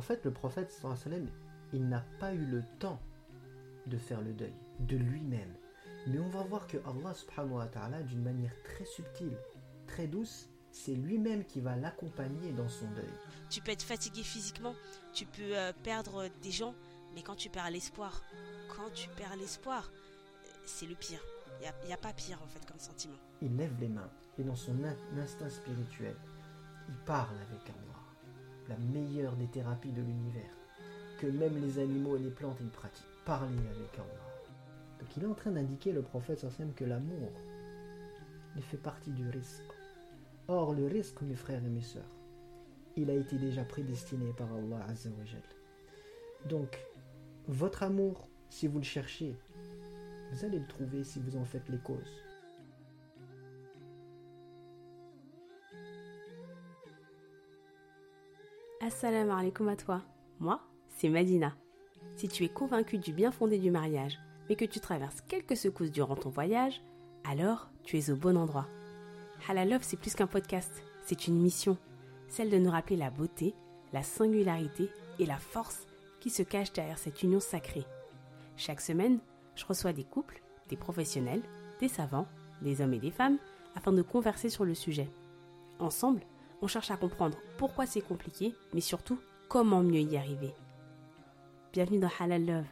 En fait, le prophète, il n'a pas eu le temps de faire le deuil de lui-même. Mais on va voir que Allah subhanahu wa ta'ala, d'une manière très subtile, très douce, c'est lui-même qui va l'accompagner dans son deuil. Tu peux être fatigué physiquement, tu peux euh, perdre des gens, mais quand tu perds l'espoir, quand tu perds l'espoir, euh, c'est le pire. Il n'y a, pas pire en fait comme sentiment. Il lève les mains et dans son in- instinct spirituel, il parle avec Allah, meilleure des thérapies de l'univers, que même les animaux et les plantes ils pratiquent. Parler avec Allah. Donc il est en train d'indiquer le prophète sallam, que l'amour, il fait partie du risque. Or le risque, mes frères et mes sœurs, il a été déjà prédestiné par Allah Azza wa Jal. Donc, votre amour, si vous le cherchez, vous allez le trouver si vous en faites les causes. Assalamu alaikum à toi. Moi, c'est Madina. Si tu es convaincu du bien fondé du mariage, mais que tu traverses quelques secousses durant ton voyage, alors tu es au bon endroit. Halal Love, c'est plus qu'un podcast, c'est une mission, celle de nous rappeler la beauté, la singularité et la force qui se cachent derrière cette union sacrée. Chaque semaine, je reçois des couples, des professionnels, des savants, des hommes et des femmes, afin de converser sur le sujet. Ensemble, on cherche à comprendre pourquoi c'est compliqué, mais surtout comment mieux y arriver. Bienvenue dans Halal Love,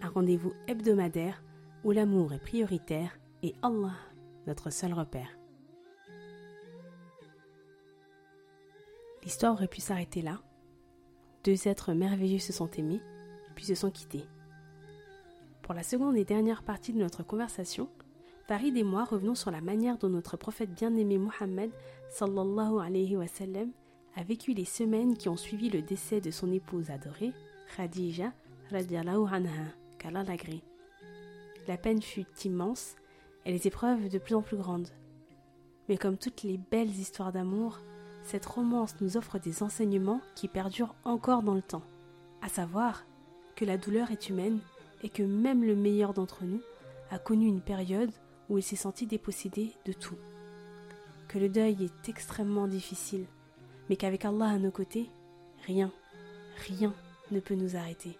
un rendez-vous hebdomadaire où l'amour est prioritaire et Allah, notre seul repère. L'histoire aurait pu s'arrêter là. Deux êtres merveilleux se sont aimés, puis se sont quittés. Pour la seconde et dernière partie de notre conversation, Farid et moi revenons sur la manière dont notre prophète bien-aimé Mohammed sallallahu a vécu les semaines qui ont suivi le décès de son épouse adorée, Khadija radiallahu anha, qu'Allah. La peine fut immense et les épreuves de plus en plus grandes. Mais comme toutes les belles histoires d'amour, cette romance nous offre des enseignements qui perdurent encore dans le temps, à savoir que la douleur est humaine et que même le meilleur d'entre nous a connu une période où il s'est senti dépossédé de tout. Que le deuil est extrêmement difficile, mais qu'avec Allah à nos côtés, rien, rien ne peut nous arrêter.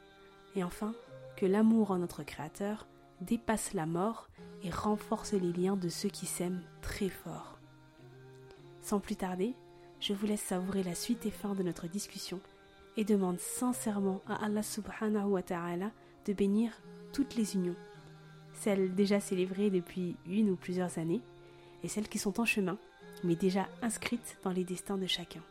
Et enfin, que l'amour en notre Créateur dépasse la mort et renforce les liens de ceux qui s'aiment très fort. Sans plus tarder, je vous laisse savourer la suite et fin de notre discussion et demande sincèrement à Allah subhanahu wa ta'ala de bénir toutes les unions, celles déjà célébrées depuis une ou plusieurs années et celles qui sont en chemin, mais déjà inscrites dans les destins de chacun.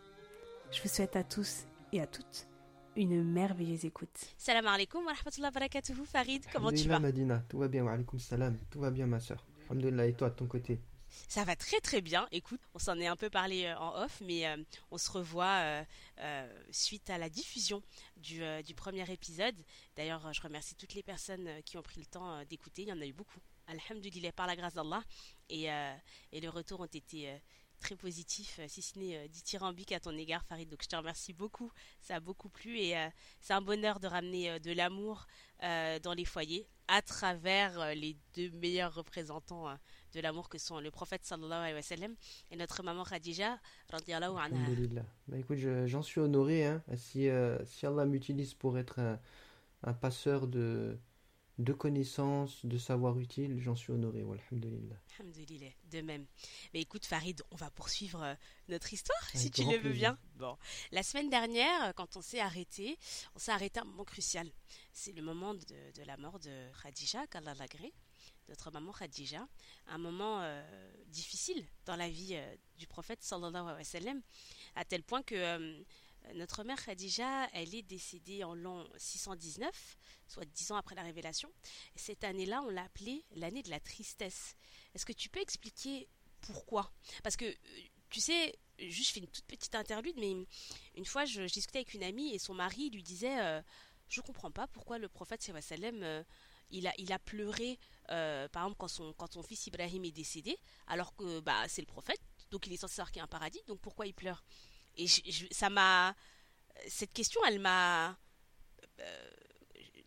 Je vous souhaite à tous et à toutes une merveilleuse écoute. Salam alaikum wa rahmatullahi wa barakatuhu Farid, comment tu vas? Madina, tout va bien, wa alaykoum salam, tout va bien ma soeur. Alhamdulillah, et toi de ton côté? Ça va très très bien. Écoute, on s'en est un peu parlé euh, en off, mais euh, on se revoit euh, suite à la diffusion du, du premier épisode. D'ailleurs, je remercie toutes les personnes qui ont pris le temps d'écouter. Il y en a eu beaucoup. Alhamdulillah, par la grâce d'Allah. Et, et les retours ont été très positifs, si ce n'est dithyrambiques à ton égard, Farid. Donc je te remercie beaucoup. Ça a beaucoup plu et c'est un bonheur de ramener de l'amour dans les foyers à travers les deux meilleurs représentants de l'amour que sont le prophète sallallahu alayhi wa sallam et notre maman Khadija radiallahu anha. Alhamdulillah. Bah écoute, je- j'en suis honoré, hein, si, euh, si Allah m'utilise pour être un, un passeur de, de connaissances, de savoir utile, j'en suis honoré, alhamdulillah. Alhamdulillah, de même. Mais écoute Farid, on va poursuivre euh, notre histoire si tu le veux plaisir. bien. Bon, la semaine dernière, quand on s'est arrêté, on s'est arrêté à un moment crucial. C'est le moment de, de la mort de Khadija, qu'Allah l'agrée, notre maman Khadija, un moment euh, difficile dans la vie euh, du prophète sallallahu alayhi wa à tel point que euh, notre mère Khadija, elle est décédée en l'an 619, soit dix ans après la révélation. Et cette année-là, on l'a appelée l'année de la tristesse. Est-ce que tu peux expliquer pourquoi? Parce que tu sais, juste je fais une toute petite interlude, mais une fois je, discutais avec une amie et son mari lui disait Je Je comprends pas pourquoi le prophète a, il a pleuré, par exemple, quand son, quand son fils Ibrahim est décédé, alors que bah, c'est le prophète, donc il est censé savoir qu'il y a un paradis, donc pourquoi il pleure? Et ça m'a. Cette question, elle m'a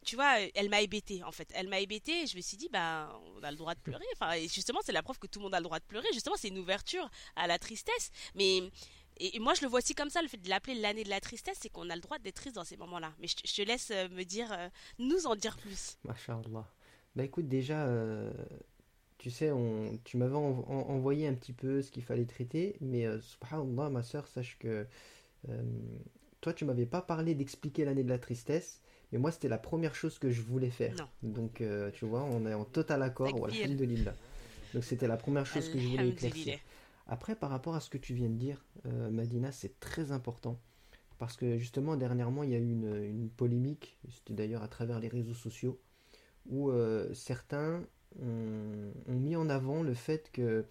tu vois, elle m'a hébété en fait. Elle m'a hébété et je me suis dit, bah, on a le droit de pleurer. Enfin, justement, c'est la preuve que tout le monde a le droit de pleurer. Justement, c'est une ouverture à la tristesse. Mais et, moi, je le vois aussi comme ça, le fait de l'appeler l'année de la tristesse, c'est qu'on a le droit d'être triste dans ces moments-là. Mais je, te laisse euh, me dire, euh, nous en dire plus. Masha'Allah. Bah écoute, déjà, euh, tu sais, on, tu m'avais envoyé un petit peu ce qu'il fallait traiter, mais subhanallah, ma soeur, sache que toi, tu m'avais pas parlé d'expliquer l'année de la tristesse. Et moi, c'était la première chose que je voulais faire. Donc, euh, tu vois, on est en total accord. Donc, c'était la première chose que je voulais éclaircir. Après, par rapport à ce que tu viens de dire, euh, Madina, c'est très important. Parce que justement, dernièrement, il y a eu une, polémique, c'était d'ailleurs à travers les réseaux sociaux, où euh, certains ont, mis en avant le fait que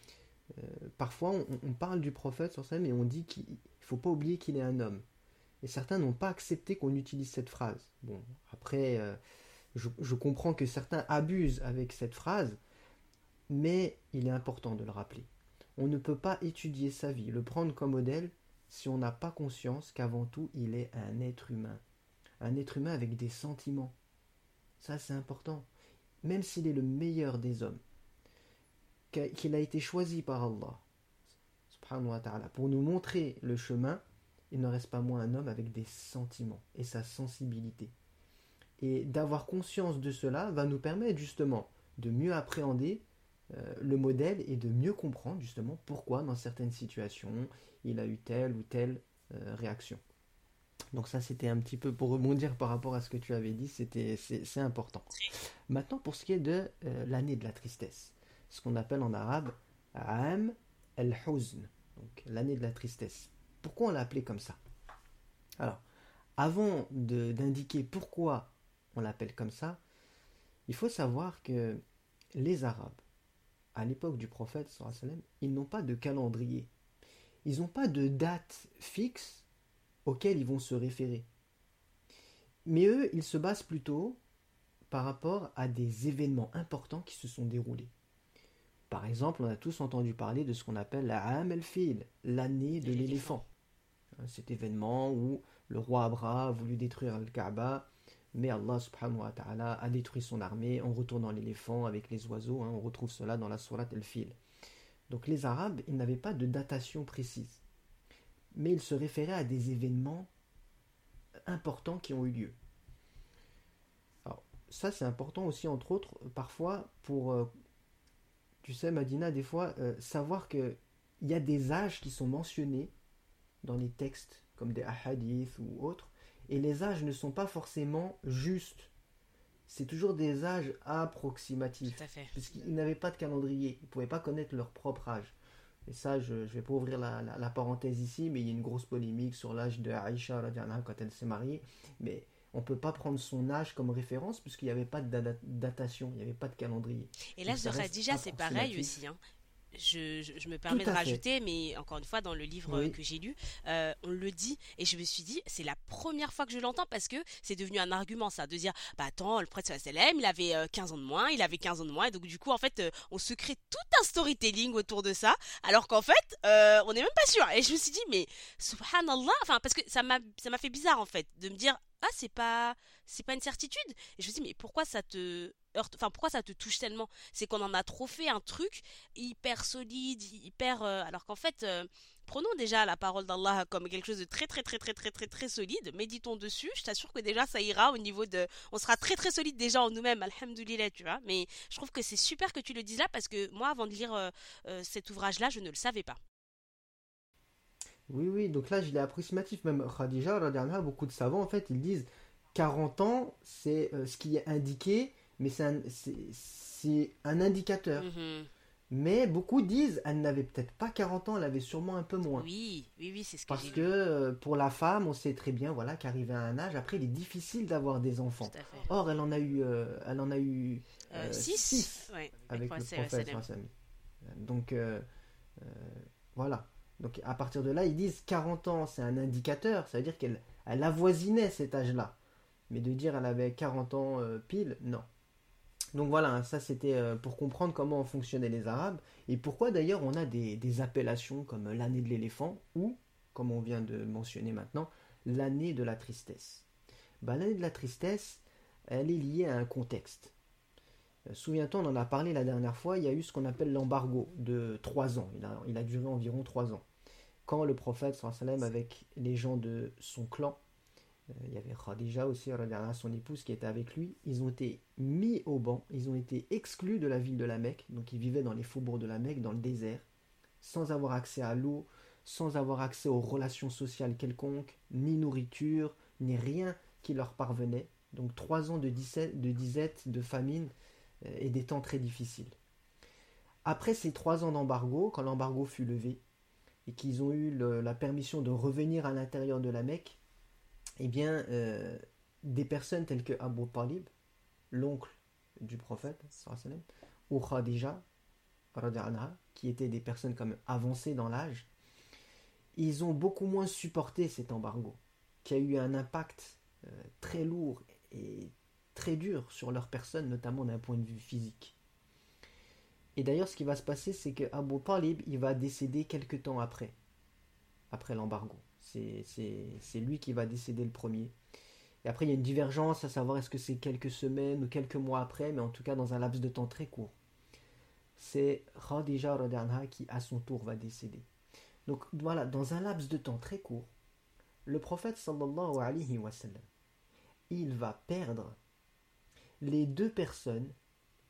parfois on, parle du prophète sur et on dit qu'il faut pas oublier qu'il est un homme. Et certains n'ont pas accepté qu'on utilise cette phrase. Bon, après, euh, je, comprends que certains abusent avec cette phrase, mais il est important de le rappeler. On ne peut pas étudier sa vie, le prendre comme modèle, si on n'a pas conscience qu'avant tout, il est un être humain. Un être humain avec des sentiments. Ça, c'est important. Même s'il est le meilleur des hommes, qu'il a été choisi par Allah, subhanahu wa ta'ala, pour nous montrer le chemin, il ne reste pas moins un homme avec des sentiments et sa sensibilité. Et d'avoir conscience de cela va nous permettre justement de mieux appréhender euh, le modèle et de mieux comprendre justement pourquoi dans certaines situations il a eu telle ou telle euh, réaction. Donc ça c'était un petit peu pour rebondir par rapport à ce que tu avais dit, c'était c'est important. Maintenant pour ce qui est de euh, l'année de la tristesse, ce qu'on appelle en arabe Am el-Huzn, donc l'année de la tristesse. Pourquoi on l'a appelé comme ça? Alors, avant d'indiquer pourquoi on l'appelle comme ça, il faut savoir que les Arabes, à l'époque du prophète, ils n'ont pas de calendrier. Ils n'ont pas de date fixe auquel ils vont se référer. Mais eux, ils se basent plutôt par rapport à des événements importants qui se sont déroulés. Par exemple, on a tous entendu parler de ce qu'on appelle la Am el-Fil, l'année de l'éléphant. Hein, cet événement où le roi Abra a voulu détruire le Kaaba, mais Allah subhanahu wa ta'ala a détruit son armée en retournant l'éléphant avec les oiseaux. Hein, on retrouve cela dans la Surat al-Fil. Donc les Arabes, ils n'avaient pas de datation précise, mais ils se référaient à des événements importants qui ont eu lieu. Alors, ça c'est important aussi, entre autres, parfois pour, euh, tu sais, Madina, des fois, euh, savoir qu'il y a des âges qui sont mentionnés dans les textes comme des hadiths ou autres, et les âges ne sont pas forcément justes. C'est toujours des âges approximatifs. Puisqu'ils n'avaient pas de calendrier. Ils ne pouvaient pas connaître leur propre âge. Et ça, je ne vais pas ouvrir la, parenthèse ici, mais il y a une grosse polémique sur l'âge de Aïcha quand elle s'est mariée. Mais on ne peut pas prendre son âge comme référence puisqu'il n'y avait pas de datation, il n'y avait pas de calendrier. Et l'âge de Khadija, c'est pareil aussi. Hein je, me permets de rajouter, mais encore une fois, dans le livre que j'ai lu, euh, on le dit, et je me suis dit, c'est la première fois que je l'entends parce que c'est devenu un argument, ça, de dire, bah attends, le prêtre Salem, il avait 15 euh, ans de moins, il avait 15 ans de moins, et donc du coup, en fait, euh, on se crée tout un storytelling autour de ça, alors qu'en fait, on n'est même pas sûr. Et je me suis dit, mais subhanallah, enfin, parce que ça m'a fait bizarre, en fait, de me dire, ah, c'est pas, c'est pas une certitude. Et je me dis, mais pourquoi ça te enfin pourquoi ça te touche tellement? C'est qu'on en a trop fait un truc hyper solide, hyper euh, alors qu'en fait euh, prenons déjà la parole d'Allah comme quelque chose de très très très très très très très solide, méditons dessus, je t'assure que déjà ça ira au niveau de on sera très très solide déjà en nous-mêmes, alhamdoulilah, tu vois. Mais je trouve que c'est super que tu le dises là parce que moi avant de lire euh, cet ouvrage là, je ne le savais pas. Oui, oui, donc là, je l'ai approximatif. Même Khadija, beaucoup de savants, en fait, ils disent 40 ans, c'est ce qui est indiqué mais c'est un, indicateur. Mhm. Mais beaucoup disent elle n'avait peut-être pas 40 ans, elle avait sûrement un peu moins. Oui, oui, oui, c'est ce que Parce que euh, pour la femme, on sait très bien voilà, qu'arriver à un âge, après, il est difficile d'avoir des enfants. Or, elle en a eu, euh, elle en a eu 6 euh, avec le prophète. Donc, voilà. Donc à partir de là, ils disent 40 ans, c'est un indicateur, ça veut dire qu'elle elle avoisinait cet âge-là. Mais de dire elle avait 40 ans euh, pile, non. Donc voilà, ça c'était euh, pour comprendre comment fonctionnaient les Arabes et pourquoi d'ailleurs on a des, appellations comme l'année de l'éléphant ou, comme on vient de mentionner maintenant, l'année de la tristesse. Ben, l'année de la tristesse, elle est liée à un contexte. Euh, souviens-toi, on en a parlé la dernière fois, il y a eu ce qu'on appelle l'embargo de 3 ans. Il a, duré environ 3 ans. Quand le prophète, sallam, avec les gens de son clan, euh, il y avait Khadija aussi, son épouse, qui était avec lui. Ils ont été mis au banc, ils ont été exclus de la ville de la Mecque, donc ils vivaient dans les faubourgs de la Mecque, dans le désert, sans avoir accès à l'eau, sans avoir accès aux relations sociales quelconques, ni nourriture, ni rien qui leur parvenait. Donc trois ans de, disette, de disette, de famine euh, et des temps très difficiles. Après ces trois ans d'embargo, quand l'embargo fut levé, et qu'ils ont eu la permission de revenir à l'intérieur de la Mecque, eh bien, euh, des personnes telles que Abu Talib, l'oncle du prophète, ou Khadija, qui étaient des personnes comme avancées dans l'âge, ils ont beaucoup moins supporté cet embargo, qui a eu un impact euh, très lourd et très dur sur leur personne, notamment d'un point de vue physique. Et d'ailleurs, ce qui va se passer, c'est que Abu Talib, il va décéder quelques temps après, après l'embargo. C'est lui qui va décéder le premier. Et après, il y a une divergence à savoir est-ce que c'est quelques semaines ou quelques mois après, mais en tout cas dans un laps de temps très court. C'est Khadija Radanha qui, à son tour, va décéder. Donc voilà, dans un laps de temps très court, le prophète sallallahu alayhi wa sallam, il va perdre les deux personnes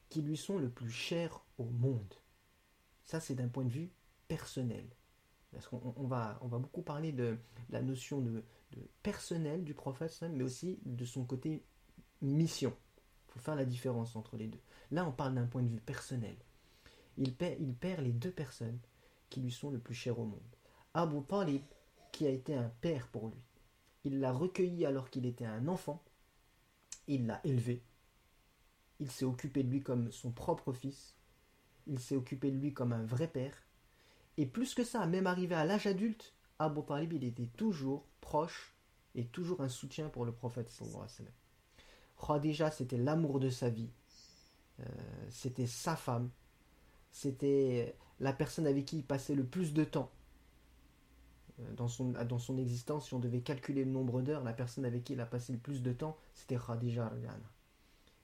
qui lui sont le plus chères au monde. Ça, c'est d'un point de vue personnel. Parce qu'on va, on va beaucoup parler de la notion de, personnel du prophète, mais aussi de son côté mission. Il faut faire la différence entre les deux. Là, on parle d'un point de vue personnel. Il perd, les deux personnes qui lui sont le plus chères au monde. Abu Talib, qui a été un père pour lui. Il l'a recueilli alors qu'il était un enfant. Il l'a élevé. Il s'est occupé de lui comme son propre fils. Il s'est occupé de lui comme un vrai père. Et plus que ça, même arrivé à l'âge adulte, Abu Talib, il était toujours proche et toujours un soutien pour le prophète Khadija, c'était l'amour de sa vie. Euh, c'était sa femme. C'était la personne avec qui il passait le plus de temps. Euh, dans son, existence, si on devait calculer le nombre d'heures, la personne avec qui il a passé le plus de temps, c'était Khadija.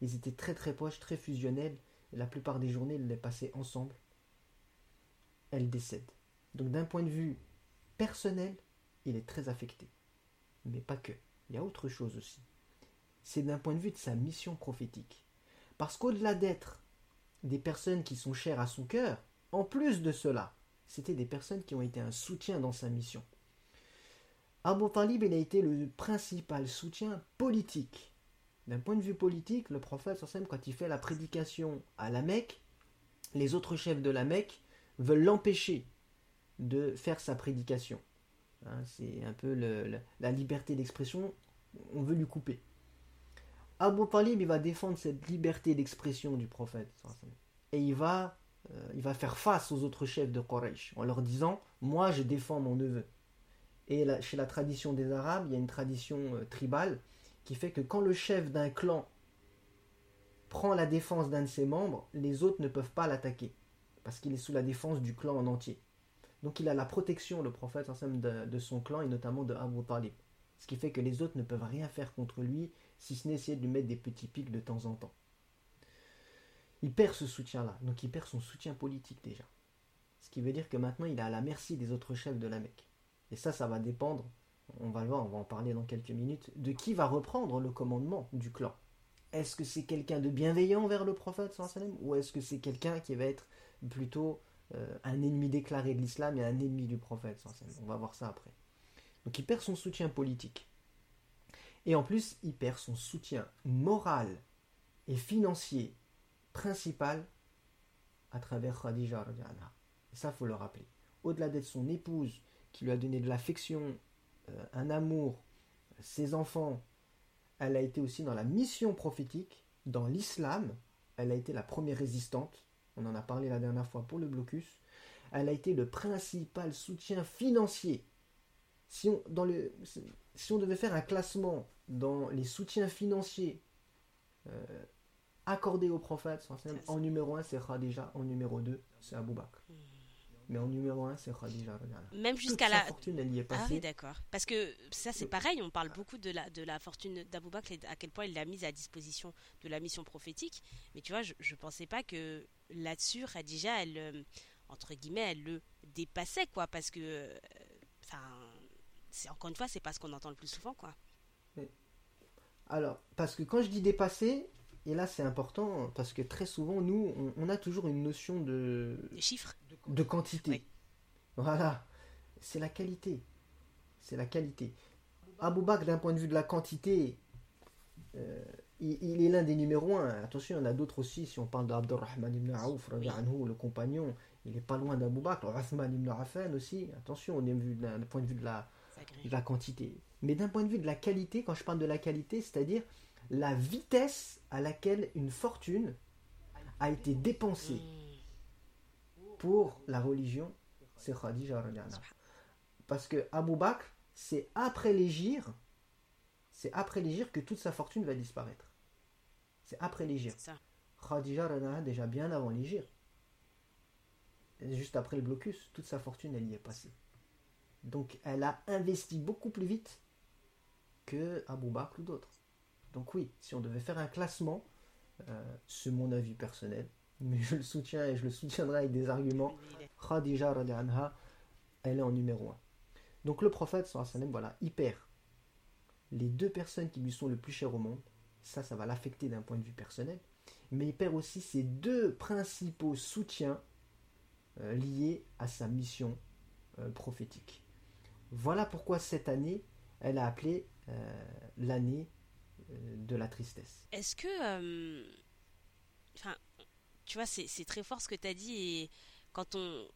Ils étaient très très proches, très fusionnels. Et la plupart des journées, ils les passaient ensemble elle décède. Donc d'un point de vue personnel, il est très affecté. Mais pas que. Il y a autre chose aussi. C'est d'un point de vue de sa mission prophétique. Parce qu'au-delà d'être des personnes qui sont chères à son cœur, en plus de cela, c'était des personnes qui ont été un soutien dans sa mission. Abu Talib, il a été le principal soutien politique. D'un point de vue politique, le prophète, quand il fait la prédication à la Mecque, les autres chefs de la Mecque veulent l'empêcher de faire sa prédication. Hein, c'est un peu la liberté d'expression, on veut lui couper. Abu Talib, va défendre cette liberté d'expression du prophète. Et il va, euh, il va faire face aux autres chefs de Quraysh en leur disant Moi, je défends mon neveu. Et chez la tradition des Arabes, il y a une tradition euh, tribale qui fait que quand le chef d'un clan prend la défense d'un de ses membres, les autres ne peuvent pas l'attaquer parce qu'il est sous la défense du clan en entier. Donc il a la protection, le prophète, de, de son clan et notamment de Abu Talib. Ce qui fait que les autres ne peuvent rien faire contre lui, si ce n'est essayer de lui mettre des petits pics de temps en temps. Il perd ce soutien-là, donc il perd son soutien politique déjà. Ce qui veut dire que maintenant il est à la merci des autres chefs de la Mecque. Et ça, ça va dépendre, on va le voir, on va en parler dans quelques minutes, de qui va reprendre le commandement du clan. Est-ce que c'est quelqu'un de bienveillant vers le prophète ou est-ce que c'est quelqu'un qui va être plutôt euh, un ennemi déclaré de l'islam et un ennemi du prophète. On va voir ça après. Donc il perd son soutien politique. Et en plus, il perd son soutien moral et financier principal à travers Khadija. Et ça, faut le rappeler. Au-delà d'être son épouse, qui lui a donné de l'affection, euh, un amour, ses enfants, elle a été aussi dans la mission prophétique, dans l'islam, elle a été la première résistante, on en a parlé la dernière fois pour le blocus, elle a été le principal soutien financier. Si on, dans le, si on devait faire un classement dans les soutiens financiers euh, accordés au prophète, en numéro 1 c'est Khadija, en numéro 2 c'est Abu Bakr. Mais en numéro 1, c'est Khadija. Même jusqu'à la. fortune, elle y est passée. Ah oui, d'accord. Parce que ça, c'est pareil, on parle beaucoup de la, de la fortune d'Abou Bakr et à quel point il l'a mise à disposition de la mission prophétique. Mais tu vois, je ne pensais pas que là-dessus, Khadija, elle, euh, entre guillemets, elle le dépassait, quoi. Parce que. Euh, enfin. c'est encore une fois, c'est pas ce qu'on entend le plus souvent, quoi. Alors, parce que quand je dis dépasser, et là c'est important, parce que très souvent, nous, on, a toujours une notion de. Des chiffres de quantité. Voilà, c'est la qualité. C'est la qualité. Abou Bakr, d'un point de vue de la quantité, euh, il, est l'un des numéros un. Attention, il y en a d'autres aussi. Si on parle d'Abdurrahman ibn Aouf, le compagnon, il n'est pas loin d'Abou Bakr. Uthman ibn Affan aussi. Attention, on est vu d'un point de vue de la, de la quantité. Mais d'un point de vue de la qualité, quand je parle de la qualité, c'est-à-dire la vitesse à laquelle une fortune a été dépensée. Pour la religion, c'est Khadija Parce que Abu Bakr, c'est après l'égir, c'est après l'égir que toute sa fortune va disparaître. C'est après l'égir. Khadija déjà bien avant l'égir. Juste après le blocus, toute sa fortune, elle y est passée. Donc elle a investi beaucoup plus vite que Abu Bakr ou d'autres. Donc oui, si on devait faire un classement, euh, c'est mon avis personnel, mais je le soutiens et je le soutiendrai avec des arguments. Khadija anha, elle est en numéro 1. Donc le prophète, sallam, voilà, il perd les deux personnes qui lui sont le plus chères au monde. Ça, ça va l'affecter d'un point de vue personnel. Mais il perd aussi ses deux principaux soutiens euh, liés à sa mission euh, prophétique. Voilà pourquoi cette année, elle a appelé euh, l'année de la tristesse. Est-ce que. Enfin, tu vois, c'est très fort ce que tu as dit. Et quand on.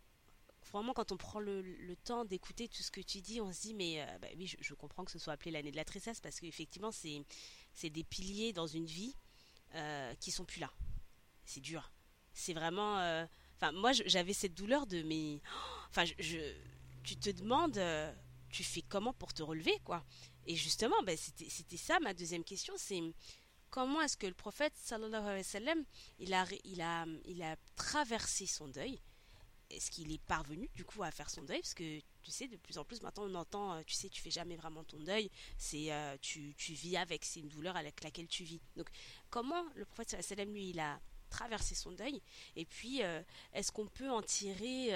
Vraiment, quand on prend le, temps d'écouter tout ce que tu dis, on se dit, mais euh, bah oui, je, comprends que ce soit appelé l'année de la tristesse parce qu'effectivement, c'est des piliers dans une vie euh, qui sont plus là. C'est dur. C'est vraiment. Euh, enfin, moi, j'avais cette douleur de. Mais. Enfin, je, tu te demandes. Euh, tu fais comment pour te relever, quoi? Et justement, ben, c'était ça ma deuxième question c'est comment est-ce que le prophète sallallahu alayhi wa sallam, il a, il a, il a traversé son deuil? Est-ce qu'il est parvenu du coup à faire son deuil? Parce que tu sais, de plus en plus maintenant on entend, euh, tu sais, tu fais jamais vraiment ton deuil, c'est euh, tu, tu, vis avec, c'est une douleur avec laquelle tu vis. Donc comment le prophète sallallahu alayhi wa sallam, lui, il a traversé son deuil? Et puis, euh, est-ce qu'on peut en tirer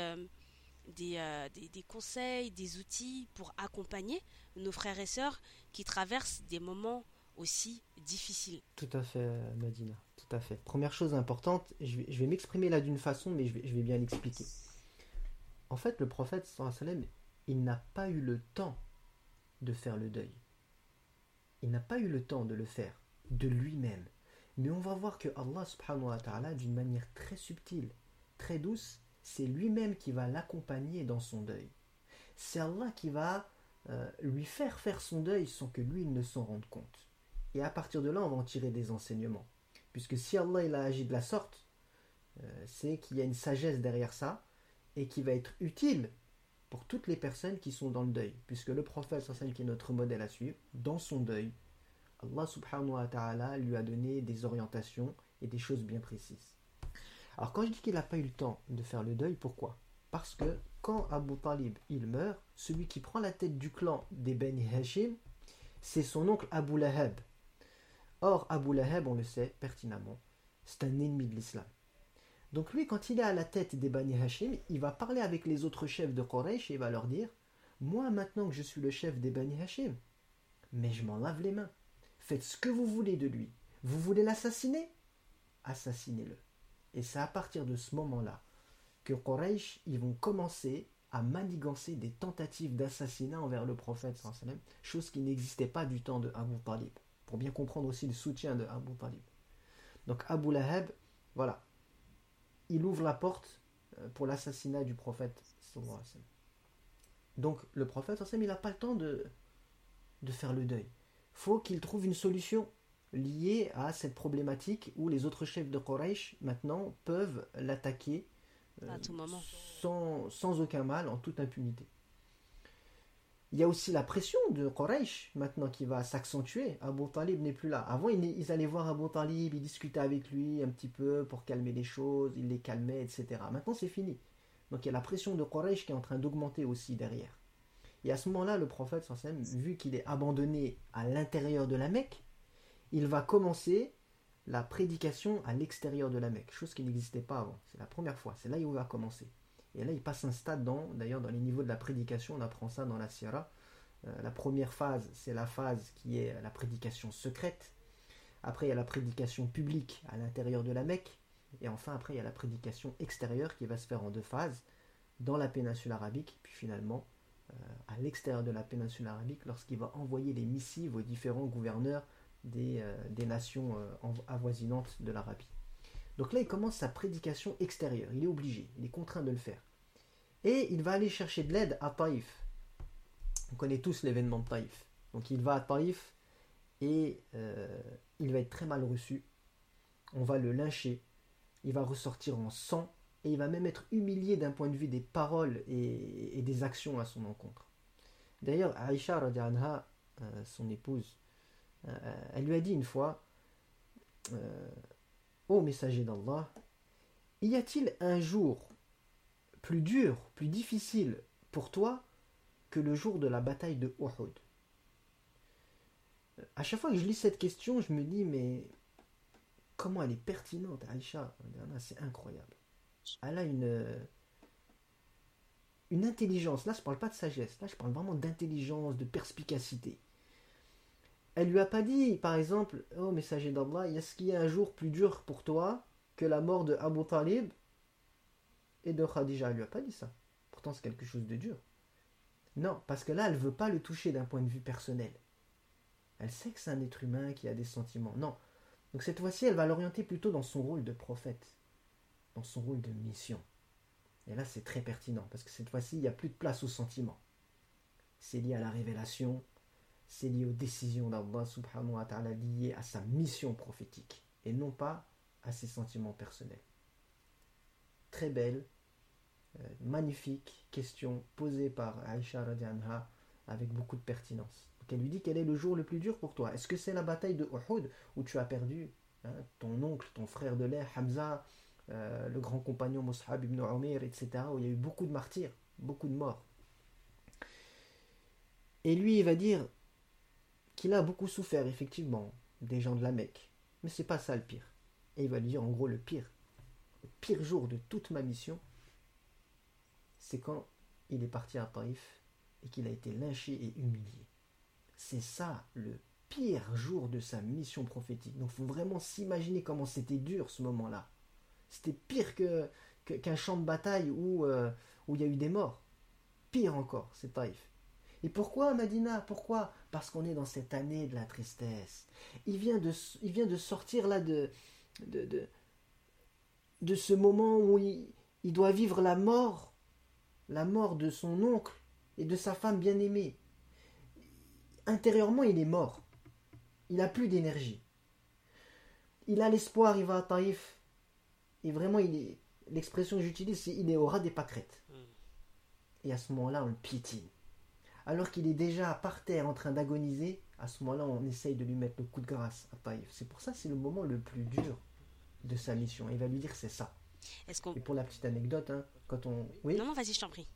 des, des, des, conseils, des outils pour accompagner nos frères et sœurs qui traversent des moments aussi difficile. Tout à fait, Madina. Tout à fait. Première chose importante, je vais, m'exprimer là d'une façon, mais je vais, je vais bien l'expliquer. En fait, le prophète, sallam, il n'a pas eu le temps de faire le deuil. Il n'a pas eu le temps de le faire de lui-même. Mais on va voir que Allah subhanahu wa ta'ala, d'une manière très subtile, très douce, c'est lui-même qui va l'accompagner dans son deuil. C'est Allah qui va euh, lui faire faire son deuil sans que lui ne s'en rende compte. Et à partir de là, on va en tirer des enseignements. Puisque si Allah il a agi de la sorte, euh, c'est qu'il y a une sagesse derrière ça et qui va être utile pour toutes les personnes qui sont dans le deuil. Puisque le prophète, qui est notre modèle à suivre, dans son deuil, Allah subhanahu wa ta'ala lui a donné des orientations et des choses bien précises. Alors quand je dis qu'il n'a pas eu le temps de faire le deuil, pourquoi? Parce que quand Abu Talib il meurt, celui qui prend la tête du clan des Beni Hashim, c'est son oncle Abu Lahab. Or, Abu Lahab, on le sait pertinemment, c'est un ennemi de l'islam. Donc lui, quand il est à la tête des Bani Hashim, il va parler avec les autres chefs de Quraysh et il va leur dire Moi, maintenant que je suis le chef des Bani Hashim, mais je m'en lave les mains. Faites ce que vous voulez de lui. Vous voulez l'assassiner? Assassinez-le. Et c'est à partir de ce moment-là que Quraysh, ils vont commencer à manigancer des tentatives d'assassinat envers le prophète, chose qui n'existait pas du temps de Abu Talib pour bien comprendre aussi le soutien de Abu Talib. Donc Abu Lahab, voilà, il ouvre la porte euh, pour l'assassinat du prophète. Donc le prophète, il n'a pas le temps de, de faire le deuil. faut qu'il trouve une solution liée à cette problématique où les autres chefs de Quraysh maintenant peuvent l'attaquer. Sans, sans aucun mal, en toute impunité. Il y a aussi la pression de Quraysh maintenant qui va s'accentuer. Abu Talib n'est plus là. Avant, ils, allaient voir Abu Talib, ils discutaient avec lui un petit peu pour calmer les choses, ils les calmaient, etc. Maintenant, c'est fini. Donc il y a la pression de Quraysh qui est en train d'augmenter aussi derrière. Et à ce moment-là, le prophète, vu qu'il est abandonné à l'intérieur de la Mecque, il va commencer la prédication à l'extérieur de la Mecque, chose qui n'existait pas avant. C'est la première fois, c'est là où il va commencer. Et là, il passe un stade dans, d'ailleurs, dans les niveaux de la prédication, on apprend ça dans la Sierra. Euh, la première phase, c'est la phase qui est la prédication secrète. Après, il y a la prédication publique à l'intérieur de la Mecque. Et enfin, après, il y a la prédication extérieure qui va se faire en deux phases, dans la péninsule arabique, puis finalement euh, à l'extérieur de la péninsule arabique, lorsqu'il va envoyer les missives aux différents gouverneurs des, euh, nations avoisinantes de l'Arabie. Donc là, il commence sa prédication extérieure. Il est obligé, il est contraint de le faire. Et il va aller chercher de l'aide à Taïf. On connaît tous l'événement de Taïf. Donc il va à Taïf et euh, il va être très mal reçu. On va le lyncher. Il va ressortir en sang et il va même être humilié d'un point de vue des paroles et, des actions à son encontre. D'ailleurs, Aïcha, euh, son épouse, euh, elle lui a dit une fois Ô messager d'Allah, y a-t-il un jour plus dur, plus difficile pour toi que le jour de la bataille de Uhud À chaque fois que je lis cette question, je me dis, mais comment elle est pertinente, Aïcha? C'est incroyable. Elle a une, une intelligence. Là, je ne parle pas de sagesse. Là, je parle vraiment d'intelligence, de perspicacité. Elle lui a pas dit, par exemple, oh messager d'Allah, est-ce qu'il y a un jour plus dur pour toi que la mort de Abu Talib? Et de Khadija Elle lui a pas dit ça. Pourtant, c'est quelque chose de dur. Non, parce que là, elle veut pas le toucher d'un point de vue personnel. Elle sait que c'est un être humain qui a des sentiments. Non. Donc cette fois-ci, elle va l'orienter plutôt dans son rôle de prophète, dans son rôle de mission. Et là, c'est très pertinent, parce que cette fois-ci, il n'y a plus de place aux sentiments. C'est lié à la révélation, c'est lié aux décisions d'Allah subhanahu wa ta'ala liées à sa mission prophétique et non pas à ses sentiments personnels. Très belle, euh, magnifique question posée par Aisha radianha avec beaucoup de pertinence. elle lui dit quel est le jour le plus dur pour toi? Est-ce que c'est la bataille de Uhud où tu as perdu hein, ton oncle, ton frère de lait, Hamza, euh, le grand compagnon Mus'hab ibn Umir, etc., où il y a eu beaucoup de martyrs, beaucoup de morts? Et lui, il va dire qu'il a beaucoup souffert, effectivement, des gens de la Mecque. Mais c'est pas ça le pire. Et il va lui dire en gros le pire. Pire jour de toute ma mission, c'est quand il est parti à Taïf et qu'il a été lynché et humilié. C'est ça le pire jour de sa mission prophétique. Donc il faut vraiment s'imaginer comment c'était dur ce moment-là. C'était pire que, qu'un champ de bataille où, euh, où il y a eu des morts. Pire encore, c'est Taïf. Et pourquoi Madina? Pourquoi? Parce qu'on est dans cette année de la tristesse. Il vient de, il vient de sortir là de, de, ce moment où il, doit vivre la mort, la mort de son oncle et de sa femme bien-aimée. Intérieurement, il est mort. Il n'a plus d'énergie. Il a l'espoir, il va à Taïf. Et vraiment, il est, l'expression que j'utilise, c'est il est au ras des pâquerettes. Et à ce moment-là, on le piétine alors qu'il est déjà par terre en train d'agoniser, à ce moment-là, on essaye de lui mettre le coup de grâce à Taïf. C'est pour ça que c'est le moment le plus dur de sa mission. Il va lui dire c'est ça. Et pour la petite anecdote, hein, quand on. Oui? Non, non, vas-y, je t'en prie.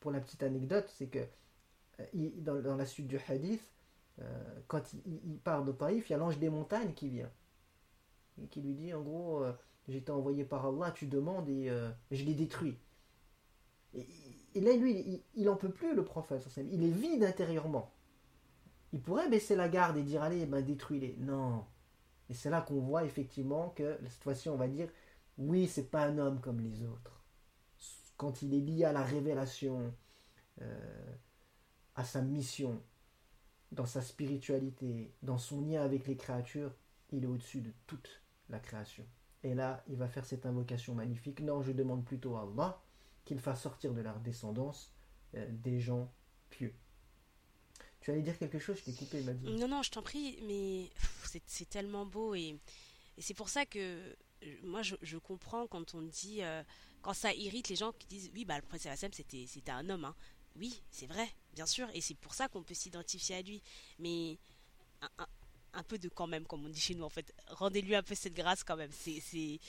Pour la petite anecdote, c'est que euh, dans, la suite du hadith, euh, quand il, part de Taïf, il y a l'ange des montagnes qui vient. Et qui lui dit en gros, euh, j'étais envoyé par Allah, tu demandes et je l'ai détruit. Et, et là, lui, il n'en peut plus, le prophète. Il est vide intérieurement. Il pourrait baisser la garde et dire Allez, ben, détruis-les. Non. Et c'est là qu'on voit effectivement que, cette fois-ci, on va dire Oui, c'est pas un homme comme les autres. Quand il est lié à la révélation, euh, à sa mission, dans sa spiritualité, dans son lien avec les créatures, il est au-dessus de toute la création. Et là, il va faire cette invocation magnifique. Non, je demande plutôt à Allah qu'il fasse sortir de leur descendance euh, des gens pieux. Tu allais dire quelque chose, je t'ai coupé, dit. Non, non, je t'en prie, mais c'est tellement beau et, c'est pour ça que moi, je, comprends quand on dit, euh, quand ça irrite les gens qui disent, oui, bah, le prophète c'était, c'était un homme. Hein. Oui, c'est vrai, bien sûr, et c'est pour ça qu'on peut s'identifier à lui. Mais un, peu de quand même, comme on dit chez nous, en fait. Rendez-lui un peu cette grâce quand même. C'est.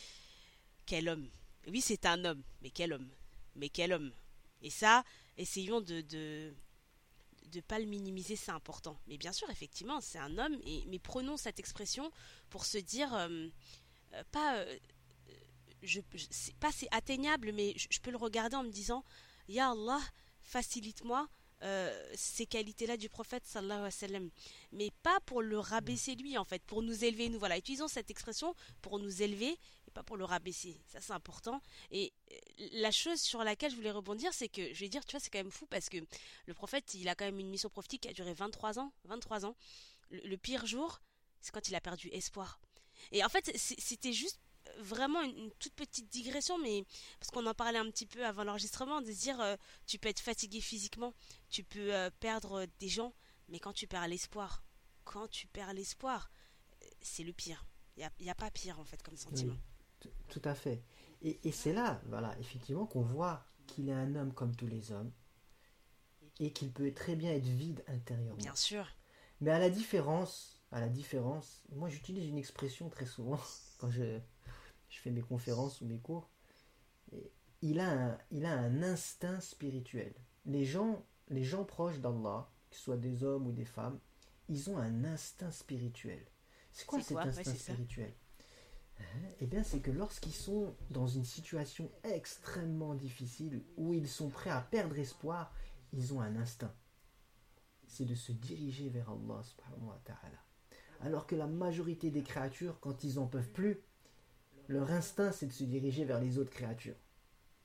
Quel homme? Oui, c'est un homme, mais quel homme? Mais quel homme? Et ça, essayons de de pas le minimiser, c'est important. Mais bien sûr, effectivement, c'est un homme, mais prenons cette expression pour se dire, euh, euh, pas, euh, je, pas c'est atteignable, mais je, peux le regarder en me disant, Ya Allah, facilite-moi ces qualités-là du prophète sallallahu alayhi wa sallam. Mais pas pour le rabaisser lui, en fait, pour nous élever, nous voilà. Utilisons cette expression pour nous élever pas pour le rabaisser. Ça, c'est important. Et la chose sur laquelle je voulais rebondir, c'est que, je vais dire, tu vois, c'est quand même fou parce que le prophète, il a quand même une mission prophétique qui a duré 23 ans. 23 ans. le pire jour, c'est quand il a perdu espoir. Et en fait, c'était juste vraiment une, toute petite digression, mais parce qu'on en parlait un petit peu avant l'enregistrement, de dire euh, tu peux être fatigué physiquement, tu peux euh, perdre des gens, mais quand tu perds l'espoir, quand tu perds l'espoir, euh, c'est le pire. Il n'y a, pas pire en fait comme sentiment. Tout à fait. Et, et c'est là, voilà, effectivement, qu'on voit qu'il est un homme comme tous les hommes et qu'il peut très bien être vide intérieurement. Bien sûr. Mais à la différence à la différence, moi j'utilise une expression très souvent quand je, je fais mes conférences ou mes cours. il, a un, il a un instinct spirituel. Les gens, les gens proches d'Allah, que ce soit des hommes ou des femmes, ils ont un instinct spirituel. C'est quoi cet instinct spirituel? Eh bien, c'est que lorsqu'ils sont dans une situation extrêmement difficile, où ils sont prêts à perdre espoir, ils ont un instinct. C'est de se diriger vers Allah subhanahu wa ta'ala. Alors que la majorité des créatures, quand ils n'en peuvent plus, leur instinct c'est de se diriger vers les autres créatures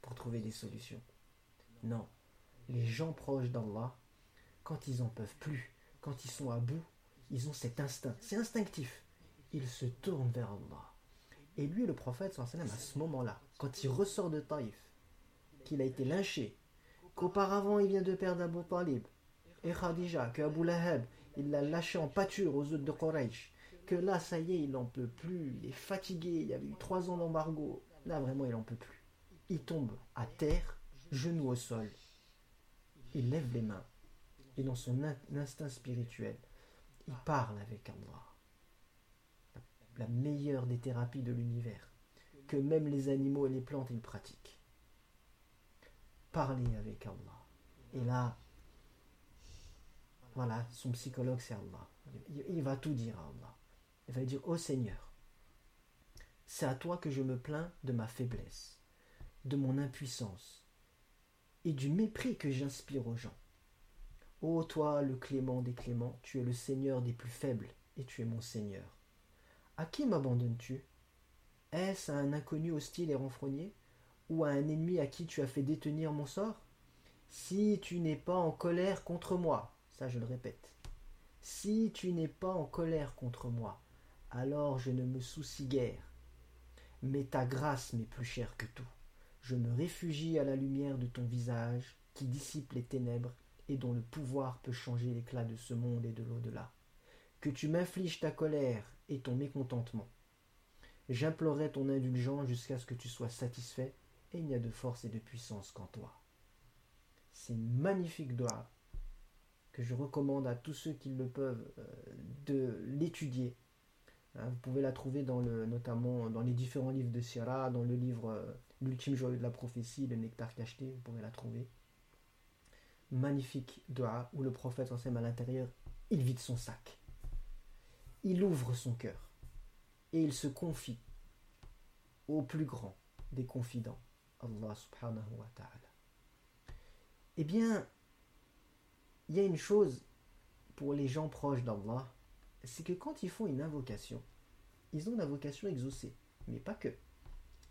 pour trouver des solutions. Non, les gens proches d'Allah, quand ils n'en peuvent plus, quand ils sont à bout, ils ont cet instinct. C'est instinctif. Ils se tournent vers Allah. Et lui, le prophète, à ce moment-là, quand il ressort de Taïf, qu'il a été lynché, qu'auparavant il vient de perdre Abu Talib, et Khadija, que Abu Lahab, il l'a lâché en pâture aux autres de Quraysh, que là, ça y est, il n'en peut plus, il est fatigué, il y avait eu trois ans d'embargo, là vraiment il n'en peut plus. Il tombe à terre, genou au sol, il lève les mains, et dans son instinct spirituel, il parle avec Allah. La meilleure des thérapies de l'univers, que même les animaux et les plantes ils pratiquent. Parler avec Allah. Et là, voilà, son psychologue c'est Allah. Il, va tout dire à Allah. Il va dire, ô Seigneur, c'est à toi que je me plains de ma faiblesse, de mon impuissance et du mépris que j'inspire aux gens. Ô toi, le clément des cléments, tu es le Seigneur des plus faibles et tu es mon Seigneur. À qui m'abandonnes-tu? Est-ce à un inconnu hostile et renfrogné? Ou à un ennemi à qui tu as fait détenir mon sort? Si tu n'es pas en colère contre moi, ça, je le répète. Si tu n'es pas en colère contre moi, alors je ne me soucie guère. Mais ta grâce m'est plus chère que tout. Je me réfugie à la lumière de ton visage, qui dissipe les ténèbres et dont le pouvoir peut changer l'éclat de ce monde et de l'au-delà. Que tu m'infliges ta colère et ton mécontentement. J'implorerai ton indulgence jusqu'à ce que tu sois satisfait, et il n'y a de force et de puissance qu'en toi. C'est une magnifique doigt que je recommande à tous ceux qui le peuvent euh, de l'étudier. Hein, vous pouvez la trouver dans le, notamment dans les différents livres de Sierra, dans le livre euh, L'ultime joyau de la prophétie, le nectar cacheté, vous pouvez la trouver. Magnifique doigt où le prophète enseigne à l'intérieur, il vide son sac. Il ouvre son cœur et il se confie au plus grand des confidents, Allah subhanahu wa ta'ala. Eh bien, il y a une chose pour les gens proches d'Allah, c'est que quand ils font une invocation, ils ont la vocation exaucée, mais pas que.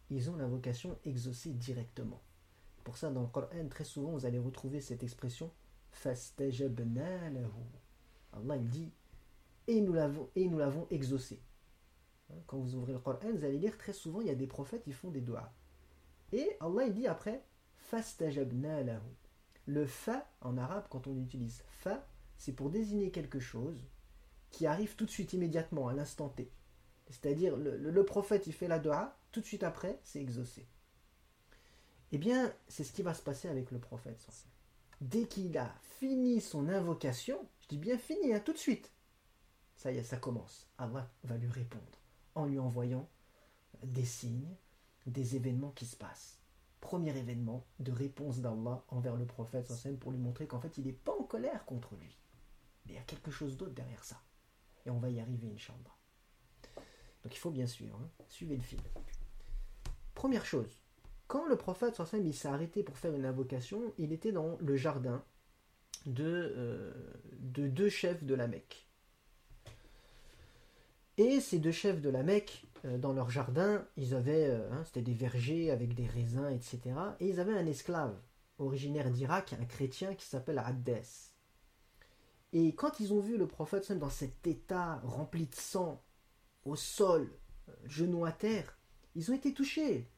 Ils ont la vocation exaucée directement. Pour ça, dans le Coran, très souvent, vous allez retrouver cette expression Allah dit et nous l'avons et nous l'avons exaucé. Hein, quand vous ouvrez le Coran, vous allez lire très souvent, il y a des prophètes qui font des doigts. Et Allah il dit après lahu. Le fa en arabe, quand on utilise fa, c'est pour désigner quelque chose qui arrive tout de suite, immédiatement, à l'instant T. C'est-à-dire, le, prophète, il fait la dua, tout de suite après, c'est exaucé. Eh bien, c'est ce qui va se passer avec le prophète. Dès qu'il a fini son invocation, je dis bien fini, hein, tout de suite, ça y est, ça commence. Allah va lui répondre en lui envoyant des signes, des événements qui se passent. Premier événement de réponse d'Allah envers le prophète pour lui montrer qu'en fait il n'est pas en colère contre lui. Mais il y a quelque chose d'autre derrière ça. Et on va y arriver, Inch'Allah. Donc il faut bien suivre. Hein. Suivez le fil. Première chose, quand le prophète il s'est arrêté pour faire une invocation, il était dans le jardin de, euh, de deux chefs de la Mecque. Et ces deux chefs de la Mecque, euh, dans leur jardin, ils avaient, euh, hein, c'était des vergers avec des raisins, etc. Et ils avaient un esclave originaire d'Irak, un chrétien qui s'appelle Addès. Et quand ils ont vu le prophète dans cet état rempli de sang, au sol, genoux à terre, ils ont été touchés.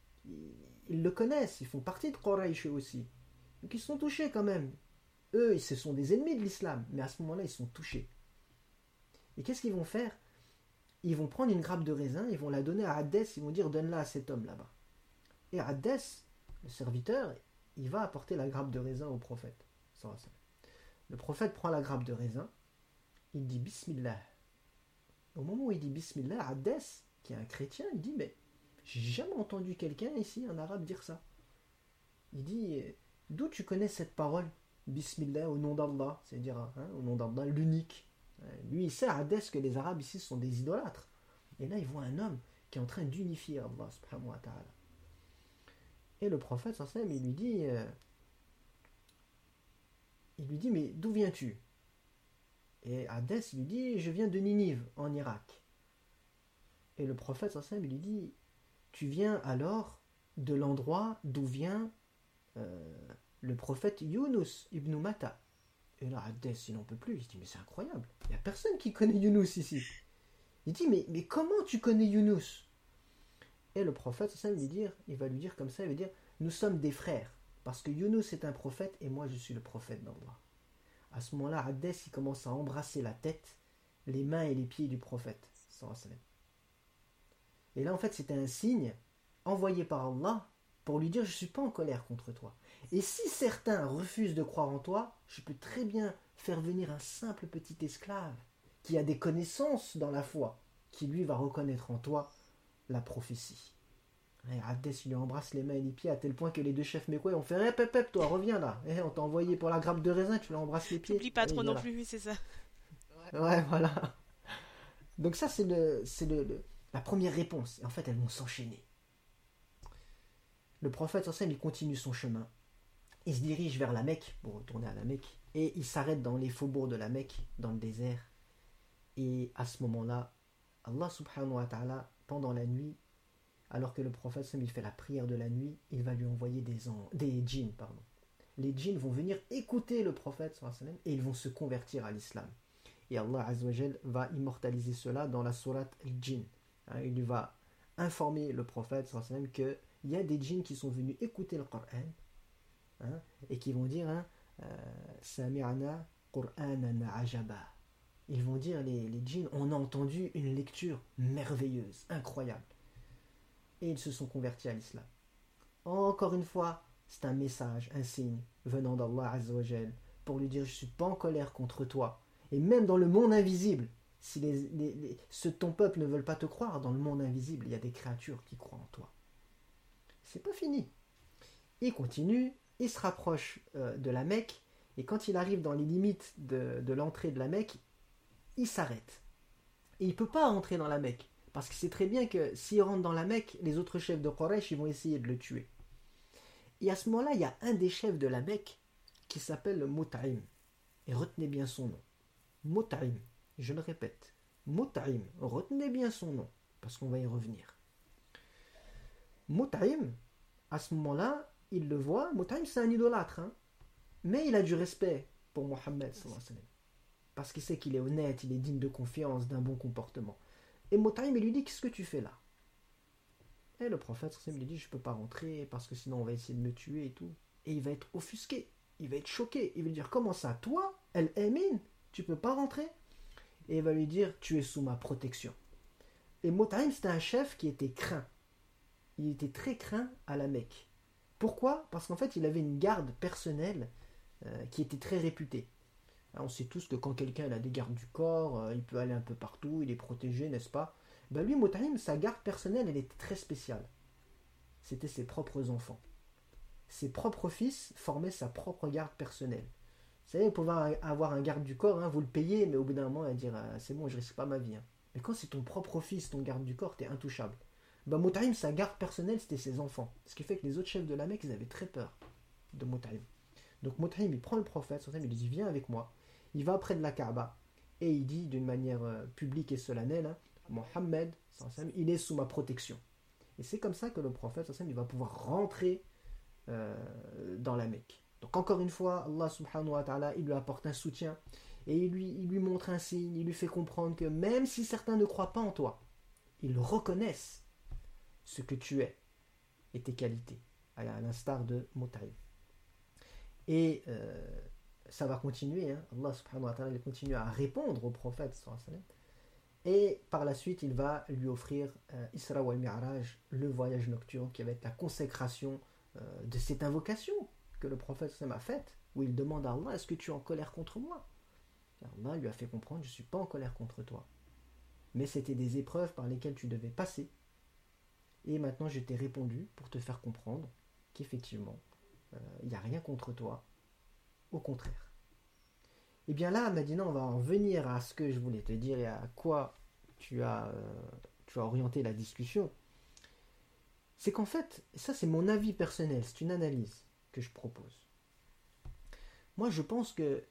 Ils, le connaissent, ils font partie de Quraysh aussi. Donc ils sont touchés quand même. Eux, ce sont des ennemis de l'islam, mais à ce moment-là, ils sont touchés. Et qu'est-ce qu'ils vont faire? Ils vont prendre une grappe de raisin, ils vont la donner à Hadès, ils vont dire donne-la à cet homme là-bas. Et Hadès, le serviteur, il va apporter la grappe de raisin au prophète. Le prophète prend la grappe de raisin, il dit Bismillah. Au moment où il dit Bismillah, Hadès, qui est un chrétien, il dit Mais j'ai jamais entendu quelqu'un ici, un arabe, dire ça. Il dit D'où tu connais cette parole? Bismillah au nom d'Allah, c'est-à-dire hein, au nom d'Allah, l'unique. Lui, il sait à Hadès que les Arabes ici sont des idolâtres. Et là, il voit un homme qui est en train d'unifier Allah subhanahu wa. Et le prophète, il lui dit euh, Il lui dit, mais d'où viens-tu? Et Hadès lui dit Je viens de Ninive, en Irak. Et le prophète, il lui dit Tu viens alors de l'endroit d'où vient. Euh, le prophète Yunus ibn Mata. Et là, Hadès, il n'en peut plus. Il dit, mais c'est incroyable. Il n'y a personne qui connaît Yunus ici. Il dit, mais, mais comment tu connais Yunus Et le prophète, ça lui dire, il va lui dire comme ça, il va dire, nous sommes des frères. Parce que Yunus est un prophète et moi je suis le prophète d'Allah. À ce moment-là, Hadès, il commence à embrasser la tête, les mains et les pieds du prophète. Et là, en fait, c'était un signe envoyé par Allah pour lui dire, je ne suis pas en colère contre toi. Et si certains refusent de croire en toi, je peux très bien faire venir un simple petit esclave qui a des connaissances dans la foi, qui lui va reconnaître en toi la prophétie. Et il lui embrasse les mains et les pieds à tel point que les deux chefs mécois ont fait Hep, hep, toi, reviens là. Eh, on t'a envoyé pour la grappe de raisin, tu lui embrasses les pieds. N'oublie pas trop non plus, c'est ça. Ouais, voilà. Donc, ça, c'est le, c'est le, la première réponse. Et en fait, elles vont s'enchaîner. Le prophète, en il continue son chemin il se dirige vers la Mecque pour retourner à la Mecque et il s'arrête dans les faubourgs de la Mecque, dans le désert. Et à ce moment-là, Allah subhanahu wa ta'ala, pendant la nuit, alors que le prophète il fait la prière de la nuit, il va lui envoyer des, des djinns. Pardon. Les djinns vont venir écouter le prophète et ils vont se convertir à l'islam. Et Allah va immortaliser cela dans la sourate al-Jinn. Hein, il va informer le prophète qu'il y a des djinns qui sont venus écouter le Coran Hein, et qui vont dire hein, euh, ajaba. Ils vont dire, les, djinns, on a entendu une lecture merveilleuse, incroyable. Et ils se sont convertis à l'islam. Encore une fois, c'est un message, un signe venant d'Allah Azzawajal pour lui dire Je ne suis pas en colère contre toi. Et même dans le monde invisible, si les, ton peuple ne veulent pas te croire, dans le monde invisible, il y a des créatures qui croient en toi. C'est pas fini. Il continue il se rapproche euh, de la Mecque, et quand il arrive dans les limites de, l'entrée de la Mecque, il s'arrête. Et il ne peut pas entrer dans la Mecque, parce qu'il sait très bien que s'il rentre dans la Mecque, les autres chefs de Quraysh vont essayer de le tuer. Et à ce moment-là, il y a un des chefs de la Mecque qui s'appelle Mut'im. Et retenez bien son nom. Mut'im. Je le répète. Mut'im. Retenez bien son nom, parce qu'on va y revenir. Mut'im, à ce moment-là, il le voit, Mutaim c'est un idolâtre, hein. mais il a du respect pour Mohammed, parce qu'il sait qu'il est honnête, il est digne de confiance, d'un bon comportement. Et Mutaim, il lui dit Qu'est-ce que tu fais là? Et le prophète lui dit Je ne peux pas rentrer parce que sinon on va essayer de me tuer et tout. Et il va être offusqué, il va être choqué. Il va dire Comment ça, toi, El Emin, tu peux pas rentrer? Et il va lui dire Tu es sous ma protection. Et Mot'im, c'était un chef qui était craint. Il était très craint à la Mecque. Pourquoi? Parce qu'en fait, il avait une garde personnelle euh, qui était très réputée. on sait tous que quand quelqu'un a des gardes du corps, euh, il peut aller un peu partout, il est protégé, n'est-ce pas? Ben Lui, Mot'im, sa garde personnelle, elle était très spéciale. C'était ses propres enfants. Ses propres fils formaient sa propre garde personnelle. Vous savez, vous pouvez avoir un garde du corps, hein, vous le payez, mais au bout d'un moment, il va dire ah, c'est bon, je risque pas ma vie. Hein. Mais quand c'est ton propre fils, ton garde du corps, t'es intouchable. Bah, sa garde personnelle, c'était ses enfants. Ce qui fait que les autres chefs de la Mecque, ils avaient très peur de Moutaïm. Donc Moutaïm, il prend le prophète, il lui dit Viens avec moi. Il va près de la Kaaba et il dit d'une manière euh, publique et solennelle hein, Mohammed, il est sous ma protection. Et c'est comme ça que le prophète, il va pouvoir rentrer euh, dans la Mecque. Donc encore une fois, Allah subhanahu wa ta'ala, il lui apporte un soutien et il lui, il lui montre un signe, il lui fait comprendre que même si certains ne croient pas en toi, ils reconnaissent ce que tu es et tes qualités, à l'instar de Mutaï. Et euh, ça va continuer, hein. Allah subhanahu wa ta'ala continue à répondre au prophète et par la suite il va lui offrir euh, Isra le voyage nocturne qui va être la consécration euh, de cette invocation que le prophète a faite, où il demande à Allah Est-ce que tu es en colère contre moi? Allah lui a fait comprendre Je ne suis pas en colère contre toi. Mais c'était des épreuves par lesquelles tu devais passer. Et maintenant, je t'ai répondu pour te faire comprendre qu'effectivement, euh, il n'y a rien contre toi. Au contraire. Et eh bien là, maintenant, on va en venir à ce que je voulais te dire et à quoi tu as, euh, tu as orienté la discussion. C'est qu'en fait, ça c'est mon avis personnel, c'est une analyse que je propose. Moi, je pense que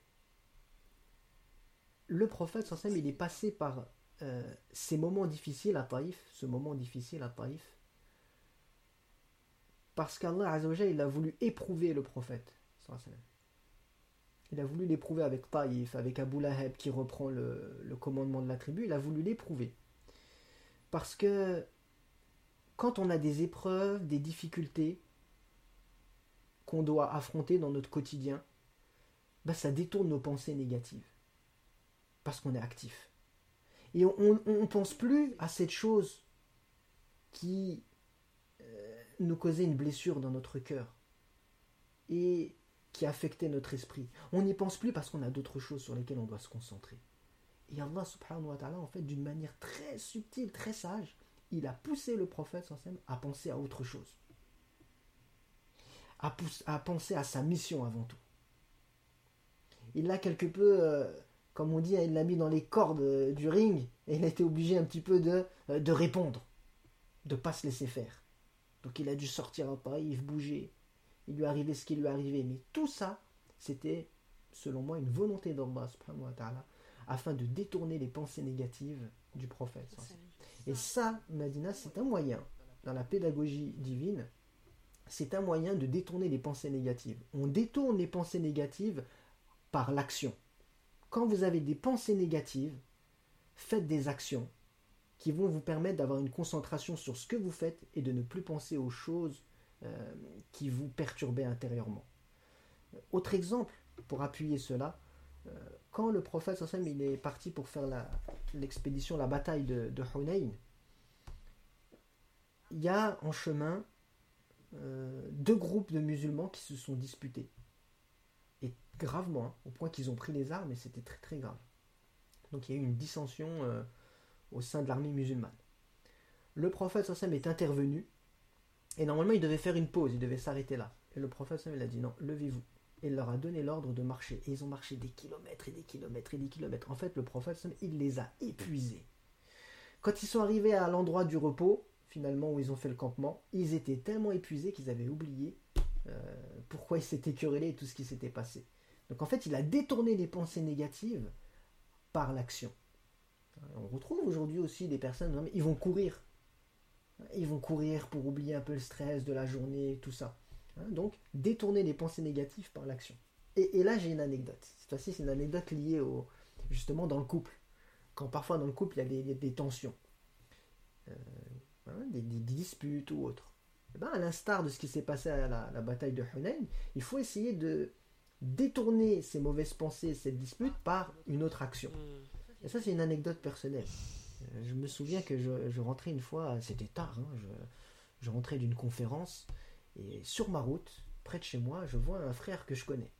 le prophète, sallam, il est passé par euh, ces moments difficiles à Taïf, ce moment difficile à Taïf, parce qu'Allah a voulu éprouver le prophète. Il a voulu l'éprouver avec Taïf, avec Abu Lahab qui reprend le, commandement de la tribu, il a voulu l'éprouver. Parce que quand on a des épreuves, des difficultés qu'on doit affronter dans notre quotidien, bah, ça détourne nos pensées négatives. Parce qu'on est actif. Et on ne pense plus à cette chose qui nous causait une blessure dans notre cœur et qui affectait notre esprit. On n'y pense plus parce qu'on a d'autres choses sur lesquelles on doit se concentrer. Et Allah subhanahu wa ta'ala, en fait, d'une manière très subtile, très sage, il a poussé le prophète à penser à autre chose. À, penser à sa mission avant tout. Il l'a quelque peu, euh, comme on dit, il l'a mis dans les cordes euh, du ring et il a été obligé un petit peu de, euh, de répondre, de ne pas se laisser faire. Donc il a dû sortir à Taïf, bouger. Il lui arrivé ce qui lui arrivé. Mais tout ça, c'était, selon moi, une volonté d'Allah afin de détourner les pensées négatives du prophète. Et ça, Madina, c'est un moyen, dans la pédagogie divine, c'est un moyen de détourner les pensées négatives. On détourne les pensées négatives par l'action. Quand vous avez des pensées négatives, faites des actions qui vont vous permettre d'avoir une concentration sur ce que vous faites et de ne plus penser aux choses euh, qui vous perturbaient intérieurement. Autre exemple pour appuyer cela, euh, quand le prophète il est parti pour faire l'expédition, la, bataille de, de il y a en chemin euh, deux groupes de musulmans qui se sont disputés. Et gravement, hein, au point qu'ils ont pris les armes et c'était très très grave. Donc il y a eu une dissension au sein de l'armée musulmane. Le prophète est intervenu et normalement il devait faire une pause, il devait s'arrêter là. Et le prophète il a dit non, levez-vous il leur a donné l'ordre de marcher. Et ils ont marché des kilomètres et des kilomètres et des kilomètres. En fait, le prophète, il les a épuisés. Quand ils sont arrivés à l'endroit du repos, finalement, où ils ont fait le campement, ils étaient tellement épuisés qu'ils avaient oublié euh, pourquoi ils s'étaient querellés et tout ce qui s'était passé. Donc en fait, il a détourné les pensées négatives par l'action. On retrouve aujourd'hui aussi des personnes, ils vont courir. Ils vont courir pour oublier un peu le stress de la journée, tout ça. Hein, donc, détourner les pensées négatives par l'action. Et, là, j'ai une anecdote. Cette fois-ci, c'est une anecdote liée au, justement dans le couple. Quand parfois dans le couple, il y a des, tensions, euh, hein, des, disputes ou autres. Et eh ben, à l'instar de ce qui s'est passé à la, bataille de Hunayn, il faut essayer de détourner ces mauvaises pensées, cette dispute, par une autre action. Et ça, c'est une anecdote personnelle. Euh, je me souviens que je, rentrais une fois, c'était tard, hein, je, rentrais d'une conférence, et sur ma route, près de chez moi, je vois un frère que je connais.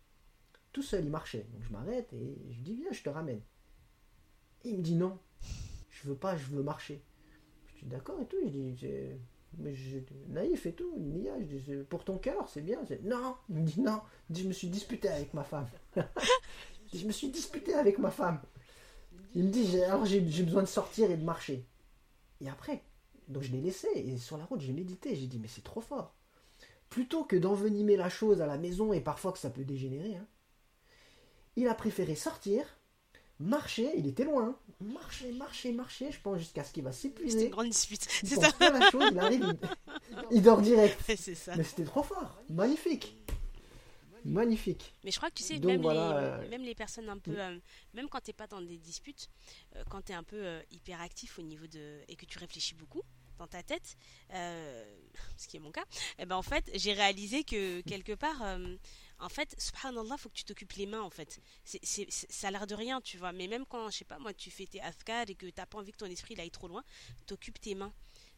Tout seul, il marchait. Donc je m'arrête et je dis, viens, je te ramène. il me dit non, je veux pas, je veux marcher. Je dis d'accord et tout. Je dis, mais naïf et tout, une je dis, pour ton cœur, c'est bien. Non, il me dit non. je me suis disputé avec ma femme. je me suis disputé avec ma femme. Il me dit, alors j'ai besoin de sortir et de marcher. Et après, donc je l'ai laissé, et sur la route, j'ai médité, j'ai dit, mais c'est trop fort. Plutôt que d'envenimer la chose à la maison, et parfois que ça peut dégénérer, hein, il a préféré sortir, marcher, il était loin, marcher, marcher, marcher, je pense jusqu'à ce qu'il va s'épuiser. C'est une grande dispute. C'est ça. la chose, il arrive, il, dort direct. Ça. Mais c'était trop fort, magnifique. Magnifique. Mais je crois que tu sais, même, les, euh, même, les, personnes un peu. Euh, même quand tu n'es pas dans des disputes, euh, quand tu es un peu hyperactif au niveau de. et que tu réfléchis beaucoup dans ta tête, ce qui est mon cas, et eh ben en fait, j'ai réalisé que quelque part. en fait, subhanallah, faut que tu t'occupes les mains, en fait. c'est ça a l'air de rien, tu vois. Mais même quand, je sais pas, moi, tu fais tes afkar et que t'as pas envie que ton esprit aille trop loin, t'occupes tes mains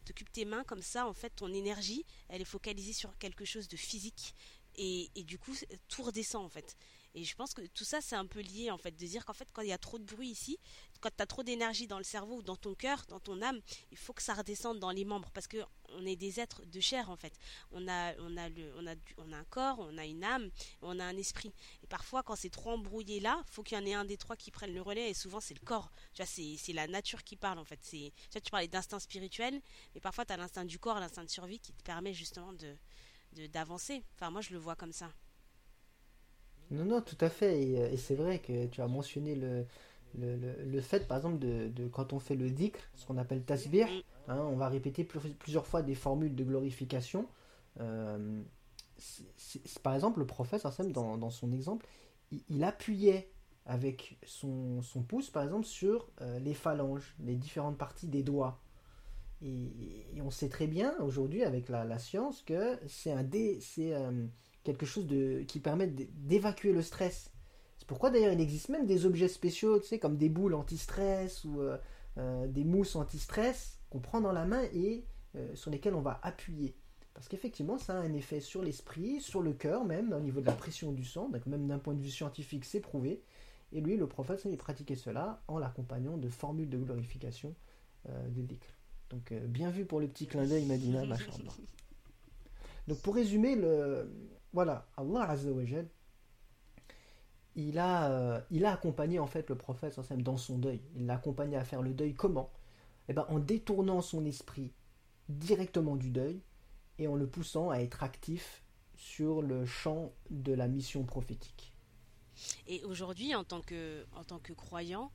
t'occupes tes mains comme ça en fait ton énergie elle est focalisée sur quelque chose de physique et, du coup tout redescend en fait. Et je pense que tout ça c'est un peu lié en fait, de dire qu'en fait quand il y a trop de bruit ici, quand tu as trop d'énergie dans le cerveau ou dans ton cœur, dans ton âme, il faut que ça redescende dans les membres parce que on est des êtres de chair en fait. On a, on a, le, on a, on a un corps, on a une âme, on a un esprit. Et parfois quand c'est trop embrouillé là, faut qu'il y en ait un des trois qui prenne le relais et souvent c'est le corps. Tu vois, c'est la nature qui parle en fait. Tu, tu parlais d'instinct spirituel, mais parfois tu as l'instinct du corps, l'instinct de survie qui te permet justement de, d'avancer. Enfin, moi, je le vois comme ça. Non, non, tout à fait. Et, euh, c'est vrai que tu as mentionné le, le, fait, par exemple, de, quand on fait le dhikr, ce qu'on appelle tasbih, mm. hein, on va répéter plusieurs fois des formules de glorification. Euh, par exemple, le prophète, dans, dans son exemple, il, appuyait avec son, son, pouce, par exemple, sur euh, les phalanges, les différentes parties des doigts. Et, on sait très bien aujourd'hui avec la, science que c'est un c'est euh, quelque chose de, qui permet d'évacuer le stress. C'est pourquoi d'ailleurs il existe même des objets spéciaux, tu sais, comme des boules anti-stress ou euh, euh, des mousses anti-stress qu'on prend dans la main et sur lesquelles on va appuyer. Parce qu'effectivement, ça a un effet sur l'esprit, sur le cœur même, au niveau de la pression du sang, donc même d'un point de vue scientifique, c'est prouvé. Et lui, le prophète, il pratiquait cela en l'accompagnant de formules de glorification des dhikr. Donc euh, bien vu pour le petit clin d'œil Madina, machallah. Donc pour résumer, le, voilà, Allah il a, euh, il a accompagné en fait le prophète dans son deuil. Il l'a accompagné à faire le deuil comment? Eh ben, en détournant son esprit directement du deuil et en le poussant à être actif sur le champ de la mission prophétique. Et aujourd'hui, en tant que, en tant que croyant,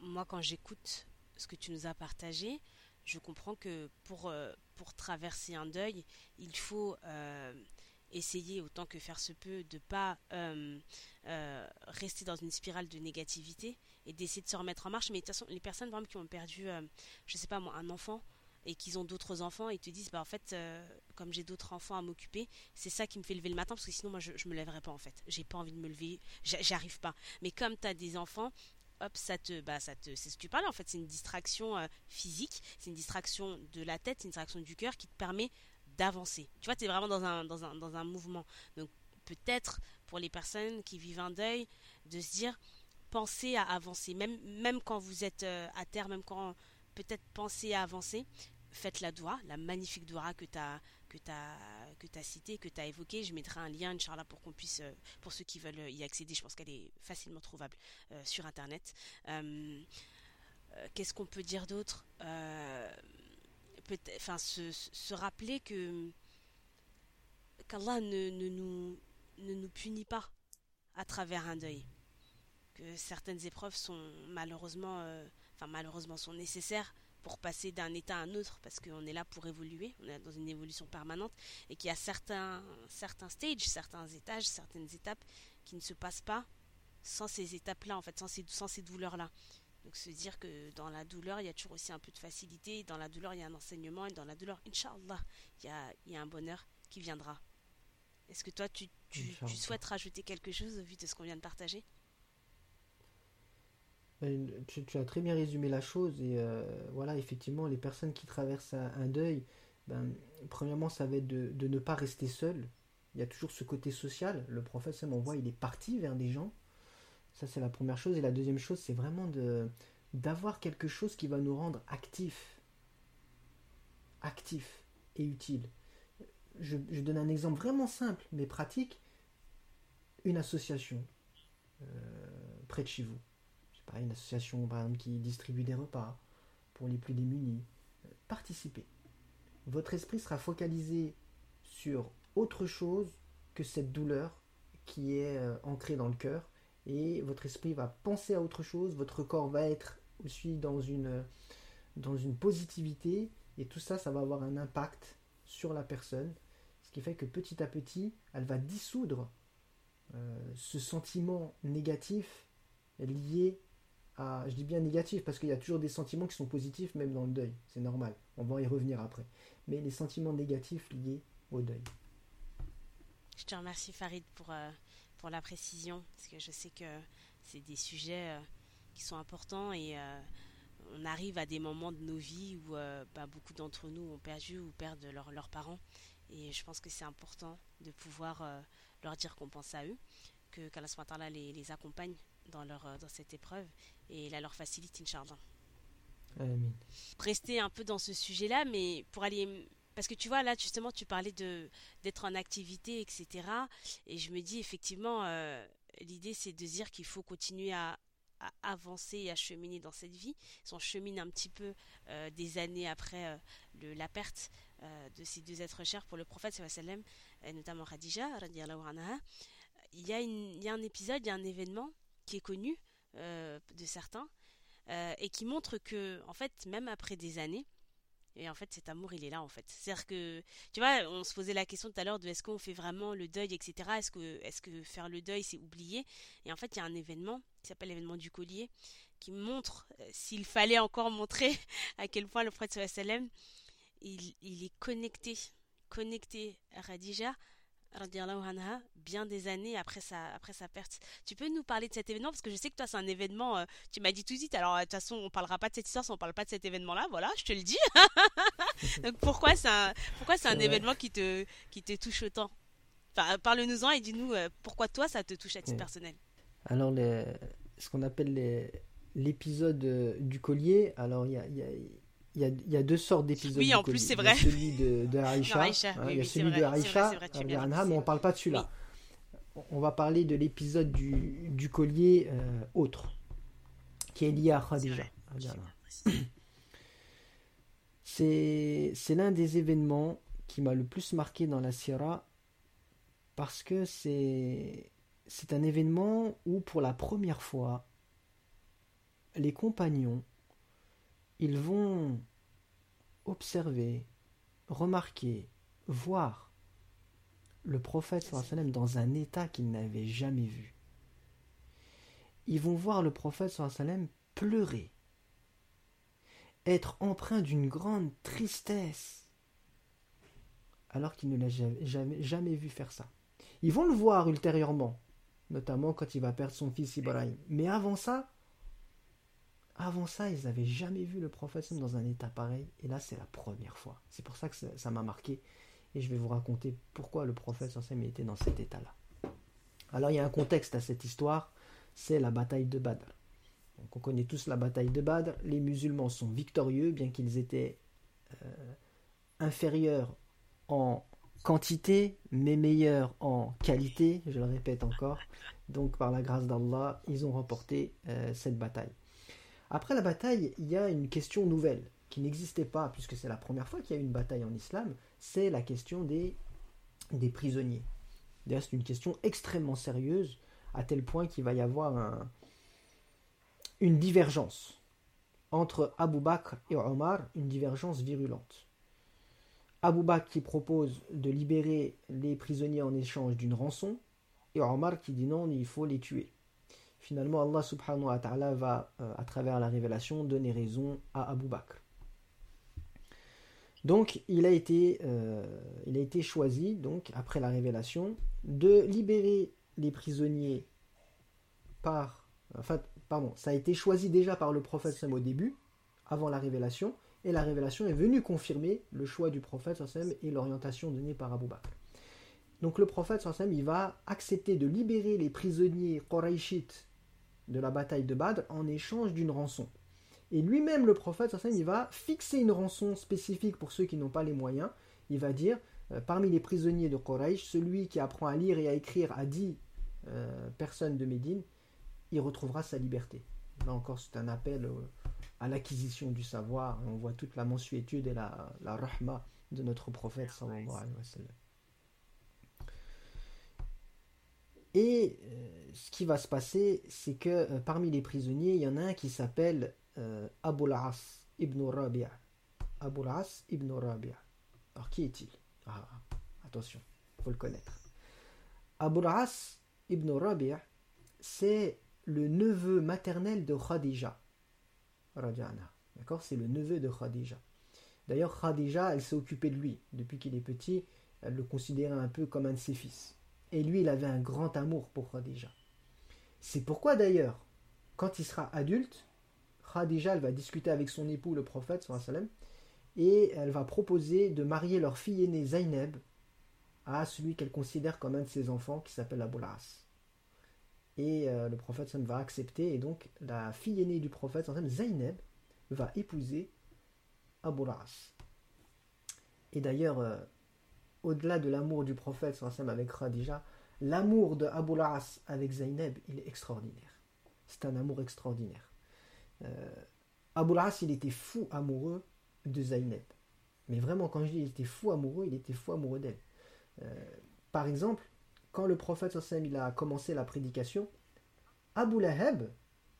moi quand j'écoute ce que tu nous as partagé, je comprends que pour, euh, pour traverser un deuil, il faut euh, essayer autant que faire se peut de pas euh, rester dans une spirale de négativité et d'essayer de se remettre en marche. Mais de toute façon, les personnes qui ont perdu, je sais pas moi, un enfant et qu'ils ont d'autres enfants et te disent bah en fait comme j'ai d'autres enfants à m'occuper c'est ça qui me fait lever le matin parce que sinon moi je, je me lèverai pas en fait j'ai pas envie de me lever j'arrive pas mais comme tu as des enfants hop, ça te, bah, ça te, c'est ce que tu parlais en fait, c'est une distraction euh, physique, c'est une distraction de la tête, c'est une distraction du cœur qui te permet d'avancer. Tu vois, tu es vraiment dans un, dans un, dans un mouvement. Donc peut-être pour les personnes qui vivent un deuil, de se dire, pensez à avancer, même, même quand vous êtes euh, à terre, même quand peut-être pensez à avancer, faites la doigt, la magnifique doigt que tu que as que tu as cité, que tu as évoqué, je mettrai un lien inchallah pour qu'on puisse euh, pour ceux qui veulent y accéder, je pense qu'elle est facilement trouvable euh, sur internet. Euh, qu'est-ce qu'on peut dire d'autre? Enfin se, rappeler que qu'Allah ne, ne, nous ne nous punit pas à travers un deuil. Que certaines épreuves sont malheureusement enfin malheureusement sont nécessaires pour passer d'un état à un autre parce qu'on est là pour évoluer, on est dans une évolution permanente et qu'il y a certains, certains stages, certains étages, certaines étapes qui ne se passent pas sans ces étapes-là, en fait, sans ces, sans ces douleurs-là. Donc se dire que dans la douleur, il y a toujours aussi un peu de facilité, dans la douleur, il y a un enseignement, et dans la douleur, Inch'Allah, il y a, il y a un bonheur qui viendra. Est-ce que toi, tu, tu, tu souhaites rajouter quelque chose au vu de ce qu'on vient de partager? Euh, tu, as très bien résumé la chose et euh, voilà, effectivement, les personnes qui traversent un, deuil, ben, premièrement, ça va être de, ne pas rester seul. Il y a toujours ce côté social. Le prophète, on voit, il est parti vers des gens. Ça, c'est la première chose. Et la deuxième chose, c'est vraiment de d'avoir quelque chose qui va nous rendre actifs. Actifs et utiles. Je, je, donne un exemple vraiment simple, mais pratique. Une association euh, près de chez vous pas, une association par exemple qui distribue des repas pour les plus démunis. Euh, participez. Votre esprit sera focalisé sur autre chose que cette douleur qui est euh, ancrée dans le cœur et votre esprit va penser à autre chose, votre corps va être aussi dans une, dans une positivité et tout ça, ça va avoir un impact sur la personne, ce qui fait que petit à petit, elle va dissoudre euh, ce sentiment négatif lié je dis bien négatif parce qu'il y a toujours des sentiments qui sont positifs même dans le deuil, c'est normal, on va y revenir après. Mais les sentiments négatifs liés au deuil. Je te remercie Farid pour, euh, pour la précision, parce que je sais que c'est des sujets euh, qui sont importants et euh, on arrive à des moments de nos vies où bah, beaucoup d'entre nous ont perdu ou perdent leurs parents. Et je pense que c'est important de pouvoir leur dire qu'on pense à eux, que qu'Allah les, les accompagne dans, leur, dans cette épreuve et la leur facilite, Inch'Allah. Amen. Rester un peu dans ce sujet-là, mais pour aller. Parce que tu vois, là, justement, tu parlais de d'être en activité, etc. Et je me dis, effectivement, euh, l'idée, c'est de dire qu'il faut continuer à, avancer et à cheminer dans cette vie. Si on chemine un petit peu euh, des années après euh, le, la perte de ces deux êtres chers pour le prophète, et notamment Khadija, il y, a il y a un épisode, il y a un événement qui est connu, euh, de certains, euh, et qui montre que, en fait, même après des années, et en fait, cet amour, il est là, en fait. C'est-à-dire que, tu vois, on se posait la question tout à l'heure de est-ce qu'on fait vraiment le deuil, etc. Est-ce que, est que faire le deuil, c'est oublier? Et en fait, il y a un événement qui s'appelle l'événement du collier, qui montre, euh, s'il fallait encore montrer à quel point le prophète sallam, il, il est connecté, connecté à Radija bien des années après sa, après sa perte. Tu peux nous parler de cet événement? Parce que je sais que toi, c'est un événement, euh, tu m'as dit tout de suite, alors de toute façon, on parlera pas de cette histoire si on parle pas de cet événement-là, voilà, je te le dis. Donc pourquoi c'est un, pourquoi c'est un événement qui te, qui te touche autant? Enfin, Parle-nous-en et dis-nous euh, pourquoi toi, ça te touche à titre personnel? Alors, les, ce qu'on appelle l'épisode euh, du collier, alors il y a, y a il y, a, deux sortes d'épisodes. Oui, en plus, c'est vrai. Il y a celui de, de Aïcha. il y a celui de Aïcha, mais on ne parle pas de celui-là. On va parler de l'épisode du, du, collier euh, autre, qui est lié à Khadija. C'est l'un des événements qui m'a le plus marqué dans la Sierra parce que c'est un événement où, pour la première fois, les compagnons ils vont observer, remarquer, voir le prophète sallam dans un état qu'ils n'avaient jamais vu. Ils vont voir le prophète sallam pleurer, être empreint d'une grande tristesse, alors qu'il ne l'a jamais, jamais vu faire ça. Ils vont le voir ultérieurement, notamment quand il va perdre son fils Ibrahim. Mais avant ça, avant ça, ils n'avaient jamais vu le prophète dans un état pareil. Et là, c'est la première fois. C'est pour ça que ça m'a marqué. Et je vais vous raconter pourquoi le prophète était dans cet état-là. Alors, il y a un contexte à cette histoire. C'est la bataille de Badr. Donc, on connaît tous la bataille de Badr. Les musulmans sont victorieux, bien qu'ils étaient euh, inférieurs en quantité, mais meilleurs en qualité. Je le répète encore. Donc, par la grâce d'Allah, ils ont remporté euh, cette bataille. Après la bataille, il y a une question nouvelle qui n'existait pas, puisque c'est la première fois qu'il y a une bataille en islam, c'est la question des, des prisonniers. D'ailleurs, c'est une question extrêmement sérieuse, à tel point qu'il va y avoir une divergence entre Abu Bakr et Omar, une divergence virulente. Abu Bakr qui propose de libérer les prisonniers en échange d'une rançon, et Omar qui dit non, il faut les tuer finalement Allah subhanahu wa ta'ala va, euh, à travers la révélation, donner raison à Abu Bakr. Donc il a été, euh, il a été choisi, donc, après la révélation, de libérer les prisonniers par, enfin, pardon, ça a été choisi déjà par le prophète au début, avant la révélation, et la révélation est venue confirmer le choix du prophète et l'orientation donnée par Abu Bakr. Donc le prophète Sam, il va accepter de libérer les prisonniers Quraishites de la bataille de Badr en échange d'une rançon. Et lui-même, le prophète il va fixer une rançon spécifique pour ceux qui n'ont pas les moyens. Il va dire, euh, parmi les prisonniers de Quraysh, celui qui apprend à lire et à écrire à 10 euh, personnes de Médine, il retrouvera sa liberté. Là encore, c'est un appel à l'acquisition du savoir. On voit toute la mensuétude et la, la rahma de notre prophète sallallahu alayhi wa sallam. Et ce qui va se passer, c'est que parmi les prisonniers, il y en a un qui s'appelle euh, Abu ibn Rabi'a. Abu ibn Rabi'a. Alors qui est-il? Ah, Attention, il faut le connaître. Abu ibn Rabi'a, c'est le neveu maternel de Khadija. D'accord? C'est le neveu de Khadija. D'ailleurs, Khadija, elle s'est occupée de lui. Depuis qu'il est petit, elle le considérait un peu comme un de ses fils. Et lui, il avait un grand amour pour Khadija. C'est pourquoi d'ailleurs, quand il sera adulte, Khadija elle va discuter avec son époux, le prophète, et elle va proposer de marier leur fille aînée Zainab à celui qu'elle considère comme un de ses enfants, qui s'appelle Abu Et euh, le prophète va accepter, et donc la fille aînée du prophète, Zainab, va épouser Abu Et d'ailleurs, euh, au-delà de l'amour du prophète avec Khadija, l'amour de Abu avec Zainab, il est extraordinaire. C'est un amour extraordinaire. Euh, Abu As, il était fou amoureux de Zainab. Mais vraiment, quand je dis il était fou amoureux, il était fou amoureux d'elle. Euh, par exemple, quand le prophète il a commencé la prédication, Abu Lahab,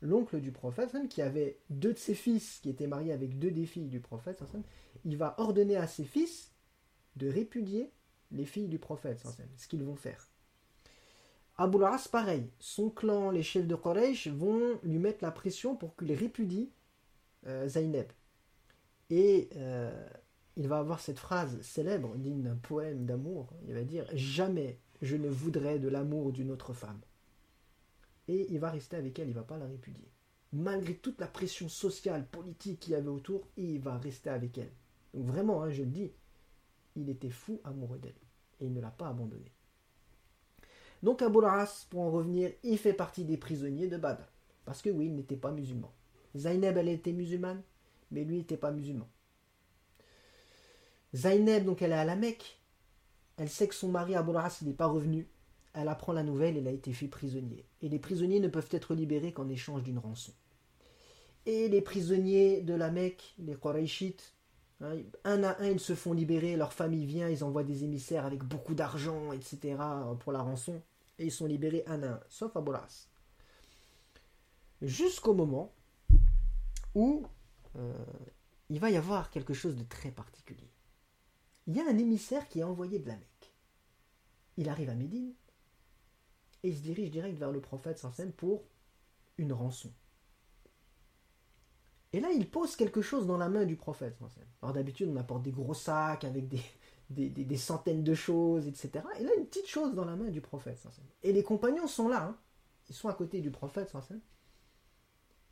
l'oncle du prophète, qui avait deux de ses fils qui étaient mariés avec deux des filles du prophète, il va ordonner à ses fils de répudier les filles du prophète, ce qu'ils vont faire. As, pareil, son clan, les chefs de Quraysh vont lui mettre la pression pour qu'il répudie euh. Et euh, il va avoir cette phrase célèbre, digne d'un poème d'amour. Il va dire Jamais je ne voudrais de l'amour d'une autre femme. Et il va rester avec elle, il ne va pas la répudier. Malgré toute la pression sociale, politique qu'il y avait autour, il va rester avec elle. Donc vraiment, hein, je le dis, il était fou amoureux d'elle. Et il ne l'a pas abandonnée. Donc Abu As, pour en revenir, il fait partie des prisonniers de Badr. Parce que oui, il n'était pas musulman. Zainab, elle était musulmane, mais lui n'était pas musulman. Zainab, donc elle est à la Mecque. Elle sait que son mari Abu As n'est pas revenu. Elle apprend la nouvelle, elle a été fait prisonnier. Et les prisonniers ne peuvent être libérés qu'en échange d'une rançon. Et les prisonniers de la Mecque, les Qurayshites, hein, un à un, ils se font libérer, leur famille vient, ils envoient des émissaires avec beaucoup d'argent, etc., pour la rançon et ils sont libérés un à un, sauf Abolas. Jusqu'au moment où euh, il va y avoir quelque chose de très particulier. Il y a un émissaire qui est envoyé de la Mecque. Il arrive à Médine et il se dirige direct vers le prophète Sansem pour une rançon. Et là, il pose quelque chose dans la main du prophète. Alors d'habitude, on apporte des gros sacs avec des, des, centaines de choses, etc. Et là, une petite chose dans la main du prophète. Et les compagnons sont là. Hein. Ils sont à côté du prophète.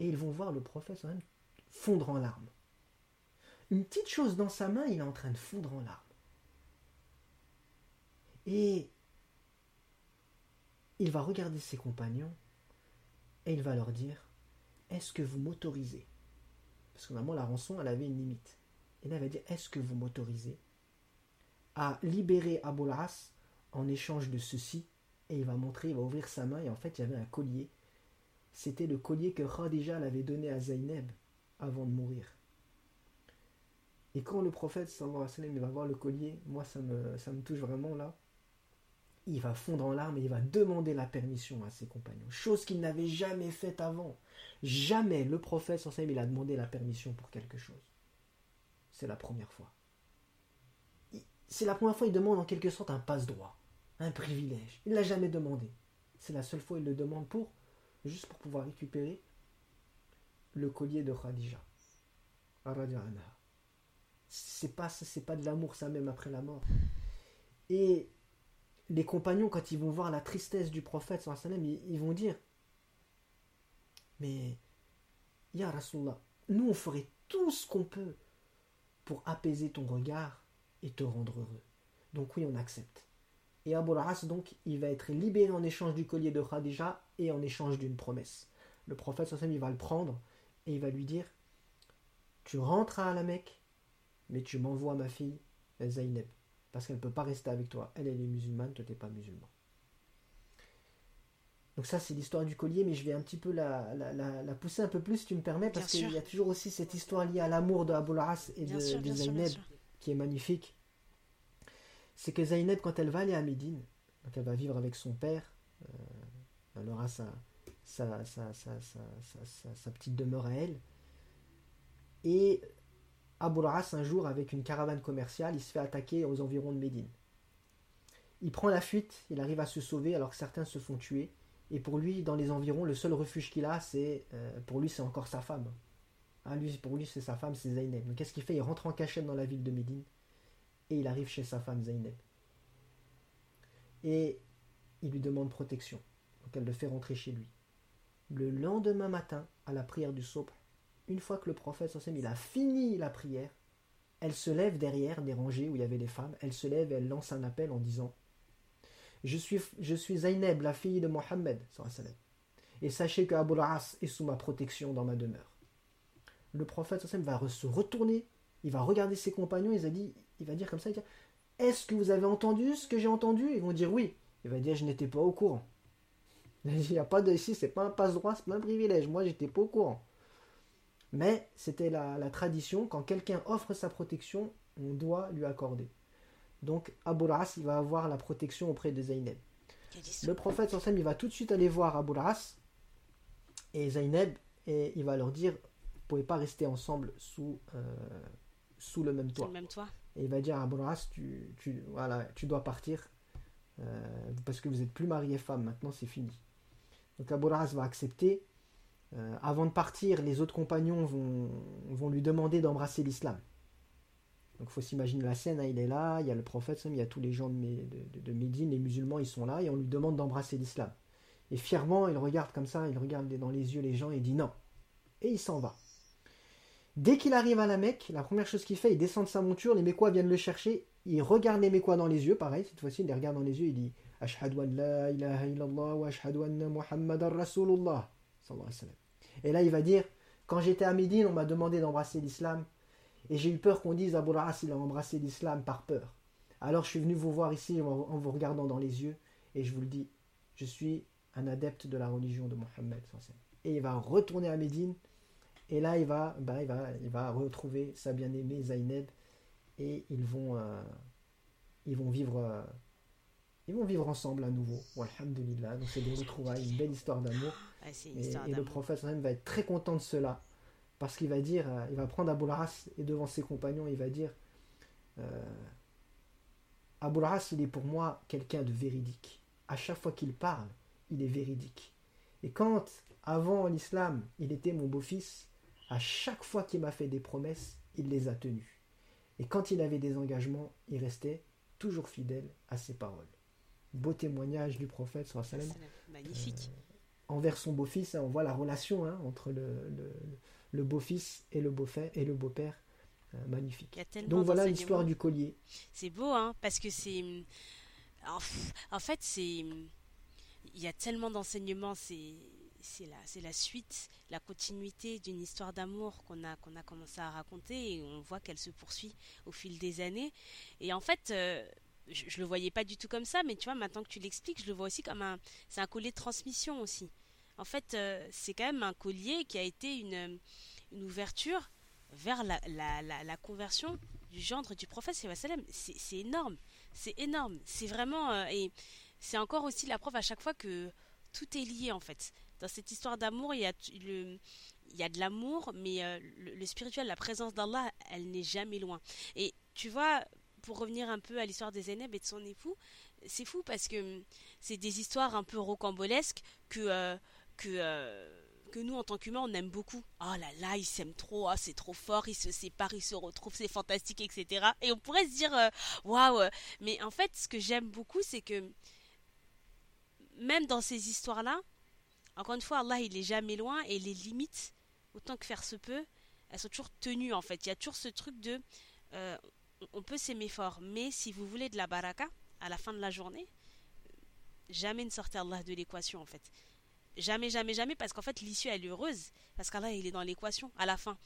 Et ils vont voir le prophète fondre en larmes. Une petite chose dans sa main, il est en train de fondre en larmes. Et il va regarder ses compagnons et il va leur dire Est-ce que vous m'autorisez Parce que normalement, la rançon, elle avait une limite. Et là, il va dire Est-ce que vous m'autorisez à libérer Abul As en échange de ceci? Et il va montrer, il va ouvrir sa main et en fait il y avait un collier. C'était le collier que Khadija l'avait donné à Zaynab avant de mourir. Et quand le prophète sallallahu alayhi va voir le collier, moi ça me, ça me touche vraiment là. Il va fondre en larmes et il va demander la permission à ses compagnons. Chose qu'il n'avait jamais faite avant. Jamais le prophète alayhi il a demandé la permission pour quelque chose. C'est la première fois c'est la première fois qu'il demande en quelque sorte un passe-droit, un privilège. Il ne l'a jamais demandé. C'est la seule fois qu'il le demande pour, juste pour pouvoir récupérer le collier de Khadija. C'est pas, c'est pas de l'amour, ça même après la mort. Et les compagnons, quand ils vont voir la tristesse du prophète, ils, ils vont dire Mais, Ya Rasulallah, nous on ferait tout ce qu'on peut pour apaiser ton regard et te rendre heureux. Donc oui, on accepte. Et Abu As, donc, il va être libéré en échange du collier de Khadija et en échange d'une promesse. Le prophète, il va le prendre et il va lui dire Tu rentres à la Mecque, mais tu m'envoies ma fille, Zaynab, parce qu'elle ne peut pas rester avec toi. Elle, elle est musulmane, toi, tu n'es pas musulman. Donc ça, c'est l'histoire du collier, mais je vais un petit peu la, pousser un peu plus, si tu me permets, parce qu'il y a toujours aussi cette histoire liée à l'amour de Abu As et de, Zaynab, qui est magnifique. C'est que Zaynab, quand elle va aller à Médine, donc elle va vivre avec son père, euh, elle aura sa, sa, sa, petite demeure à elle, et Abu As, un jour, avec une caravane commerciale, il se fait attaquer aux environs de Médine. Il prend la fuite, il arrive à se sauver alors que certains se font tuer. Et pour lui, dans les environs, le seul refuge qu'il a, c'est euh, pour lui, c'est encore sa femme. Lui, pour lui, c'est sa femme, c'est Zaynab. Donc qu'est-ce qu'il fait? Il rentre en cachette dans la ville de Médine et il arrive chez sa femme Zaynab. Et il lui demande protection. Donc elle le fait rentrer chez lui. Le lendemain matin, à la prière du Sopre, une fois que le prophète il a fini la prière, elle se lève derrière des rangées où il y avait les femmes, elle se lève et elle lance un appel en disant Je suis, je la fille de Mohammed, et sachez que Abu As est sous ma protection dans ma demeure. Le prophète va se retourner, il va regarder ses compagnons, il va dire, il va dire comme ça Est-ce que vous avez entendu ce que j'ai entendu? Ils vont dire oui. Il va dire Je n'étais pas au courant. Il n'y a pas de ici, c'est pas un passe-droit, c'est pas un privilège. Moi, j'étais pas au courant. Mais c'était la, tradition, quand quelqu'un offre sa protection, on doit lui accorder. Donc Abu il va avoir la protection auprès de Zaynab. Le prophète Sassam, il va tout de suite aller voir Abu et Zaynab et il va leur dire Vous ne pouvez pas rester ensemble sous, euh, sous le même toit. Et il va dire à Abu tu, tu, voilà, tu dois partir euh, parce que vous n'êtes plus marié femme, maintenant c'est fini. Donc Abu va accepter euh, avant de partir, les autres compagnons vont, lui demander d'embrasser l'islam. Donc il faut s'imaginer la scène, hein, il est là, il y a le prophète, il y a tous les gens de, Médine, les musulmans, ils sont là, et on lui demande d'embrasser l'islam. Et fièrement, il regarde comme ça, il regarde dans les yeux les gens et dit non. Et il s'en va. Dès qu'il arrive à la Mecque, la première chose qu'il fait, il descend de sa monture, les Mécois viennent le chercher, il regarde les Mécois dans les yeux, pareil, cette fois-ci il les regarde dans les yeux, il dit Ashhadu an la ilaha illallah wa ashhadu anna Muhammadan Rasulullah. Et là, il va dire Quand j'étais à Médine, on m'a demandé d'embrasser l'islam. Et j'ai eu peur qu'on dise Abu Ras, il a embrassé l'islam par peur. Alors je suis venu vous voir ici en vous regardant dans les yeux. Et je vous le dis, je suis un adepte de la religion de Mohammed. Et il va retourner à Médine. Et là, il va, il va, il va retrouver sa bien-aimée Zaineb. Et ils vont, euh, vivre. Euh, ils vont vivre ensemble à nouveau. Alhamdulillah. Donc c'est des retrouvailles, une belle histoire d'amour. Ah, et, le prophète va être très content de cela. Parce qu'il va dire, euh, il va prendre Abu Ras et devant ses compagnons, il va dire euh, Abu Ras, il est pour moi quelqu'un de véridique. À chaque fois qu'il parle, il est véridique. Et quand, avant l'islam, il était mon beau-fils, à chaque fois qu'il m'a fait des promesses, il les a tenues. Et quand il avait des engagements, il restait toujours fidèle à ses paroles. Beau témoignage du prophète. Magnifique. Euh, envers son beau-fils, hein, on voit la relation hein, entre le, le, beau-fils et le beau-père. Et le beau-père euh, magnifique. Donc voilà l'histoire du collier. C'est beau, hein, parce que c'est... En, fait, c'est... Il y a tellement d'enseignements, c'est c'est la, c'est la suite, la continuité d'une histoire d'amour qu'on a, qu'on a commencé à raconter et on voit qu'elle se poursuit au fil des années. Et en fait, euh, je, je, le voyais pas du tout comme ça, mais tu vois, maintenant que tu l'expliques, je le vois aussi comme un, c'est un collier de transmission aussi. En fait, euh, c'est quand même un collier qui a été une, ouverture vers la, conversion du gendre du prophète c'est, énorme, c'est énorme, c'est vraiment euh, et c'est encore aussi la preuve à chaque fois que tout est lié en fait. Dans cette histoire d'amour, il y a de l'amour, mais euh, le, spirituel, la présence d'Allah, elle n'est jamais loin. Et tu vois, pour revenir un peu à l'histoire des Zéneb et de son époux, c'est fou parce que hum, c'est des histoires un peu rocambolesques que, euh, que, euh, que nous, en tant qu'humains, on aime beaucoup. Oh là là, ils s'aiment trop, oh, c'est trop fort, ils se séparent, ils se retrouvent, c'est fantastique, etc. Et on pourrait se dire, euh, waouh, mais en fait, ce que j'aime beaucoup, c'est que même dans ces histoires-là, encore une fois, Allah, il est jamais loin et les limites, autant que faire se peut, elles sont toujours tenues en fait. Il y a toujours ce truc de. On peut s'aimer fort, mais si vous voulez de la baraka, à la fin de la journée, jamais ne sortez Allah de l'équation en fait. Jamais, jamais, jamais, parce qu'en fait l'issue elle est heureuse, parce qu'Allah il est dans l'équation à la fin.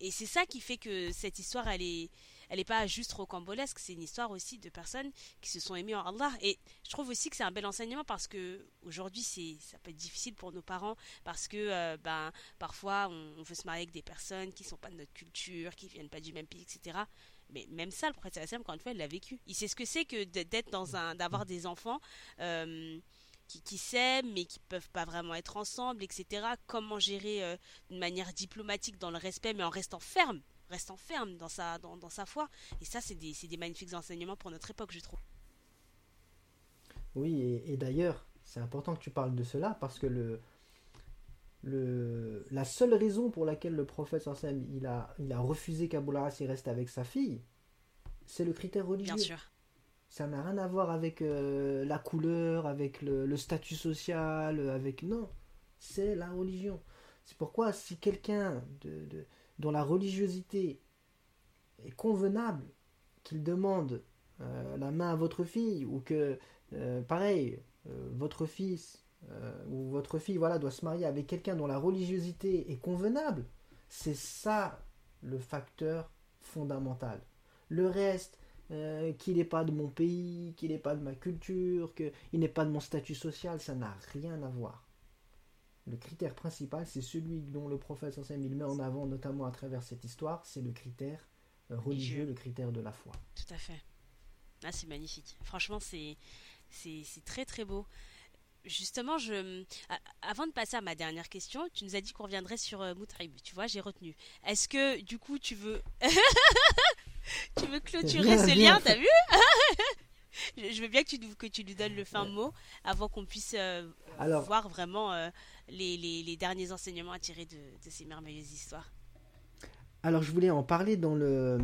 Et c'est ça qui fait que cette histoire elle est, elle n'est pas juste rocambolesque, c'est une histoire aussi de personnes qui se sont aimées en Allah. Et je trouve aussi que c'est un bel enseignement parce que aujourd'hui, c'est, ça peut être difficile pour nos parents parce que euh, ben, parfois on, veut se marier avec des personnes qui sont pas de notre culture, qui viennent pas du même pays, etc. Mais même ça, le prophète Sallam, encore une fois, il l'a vécu. Il sait ce que c'est que d'être dans un, d'avoir des enfants. Euh, qui, s'aiment mais qui peuvent pas vraiment être ensemble, etc. Comment gérer euh, d'une manière diplomatique dans le respect mais en restant ferme restant ferme dans sa, dans, sa foi. Et ça, c'est des, des, magnifiques enseignements pour notre époque, je trouve. Oui, et, d'ailleurs, c'est important que tu parles de cela parce que le, le, la seule raison pour laquelle le prophète il a, il a refusé qu'Aboulara reste avec sa fille, c'est le critère religieux. Bien sûr. Ça n'a rien à voir avec euh, la couleur, avec le, statut social, avec... Non, c'est la religion. C'est pourquoi si quelqu'un de, dont la religiosité est convenable, qu'il demande euh, la main à votre fille, ou que, euh, pareil, euh, votre fils ou votre fille voilà, doit se marier avec quelqu'un dont la religiosité est convenable, c'est ça le facteur fondamental. Le reste, qu'il n'est pas de mon pays, qu'il n'est pas de ma culture, qu'il n'est pas de mon statut social, ça n'a rien à voir. Le critère principal, c'est celui dont le prophète il met en avant, notamment à travers cette histoire, c'est le critère euh, religieux, le critère de la foi. Tout à fait. Ah, c'est magnifique. Franchement, c'est, c'est, très très beau. Justement, je, avant de passer à ma dernière question, tu nous as dit qu'on reviendrait sur euh, Tu vois, j'ai retenu. Est-ce que du coup, tu veux, tu veux clôturer ce lien T'as vu? Je veux bien que tu, que tu lui donnes le fin mot avant qu'on puisse euh, voir vraiment euh, les, les, derniers enseignements à tirer de, de, ces merveilleuses histoires. Alors je voulais en parler dans, le,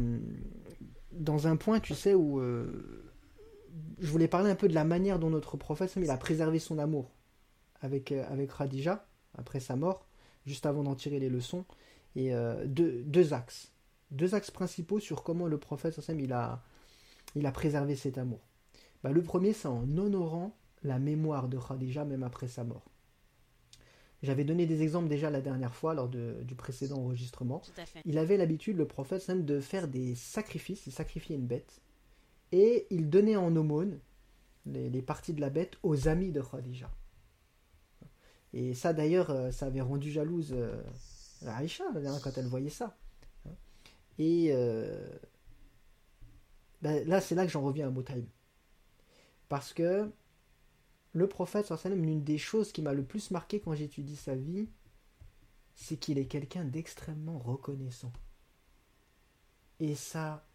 dans un point, tu sais, où euh, je voulais parler un peu de la manière dont notre prophète il a préservé son amour avec, avec Khadija après sa mort, juste avant d'en tirer les leçons, et deux, deux axes. Deux axes principaux sur comment le prophète il a, il a préservé cet amour. Bah, le premier, c'est en honorant la mémoire de Khadija même après sa mort. J'avais donné des exemples déjà la dernière fois lors du précédent enregistrement. Il avait l'habitude, le prophète, de faire des sacrifices, il sacrifiait une bête, et il donnait en aumône les, parties de la bête aux amis de Khadija. Et ça d'ailleurs, euh, ça avait rendu jalouse euh, Aïcha quand elle voyait ça. Et euh, ben, là, c'est là que j'en reviens à Moutaïm. Parce que le prophète, l'une des choses qui m'a le plus marqué quand j'étudie sa vie, c'est qu'il est quelqu'un d'extrêmement reconnaissant. Et ça,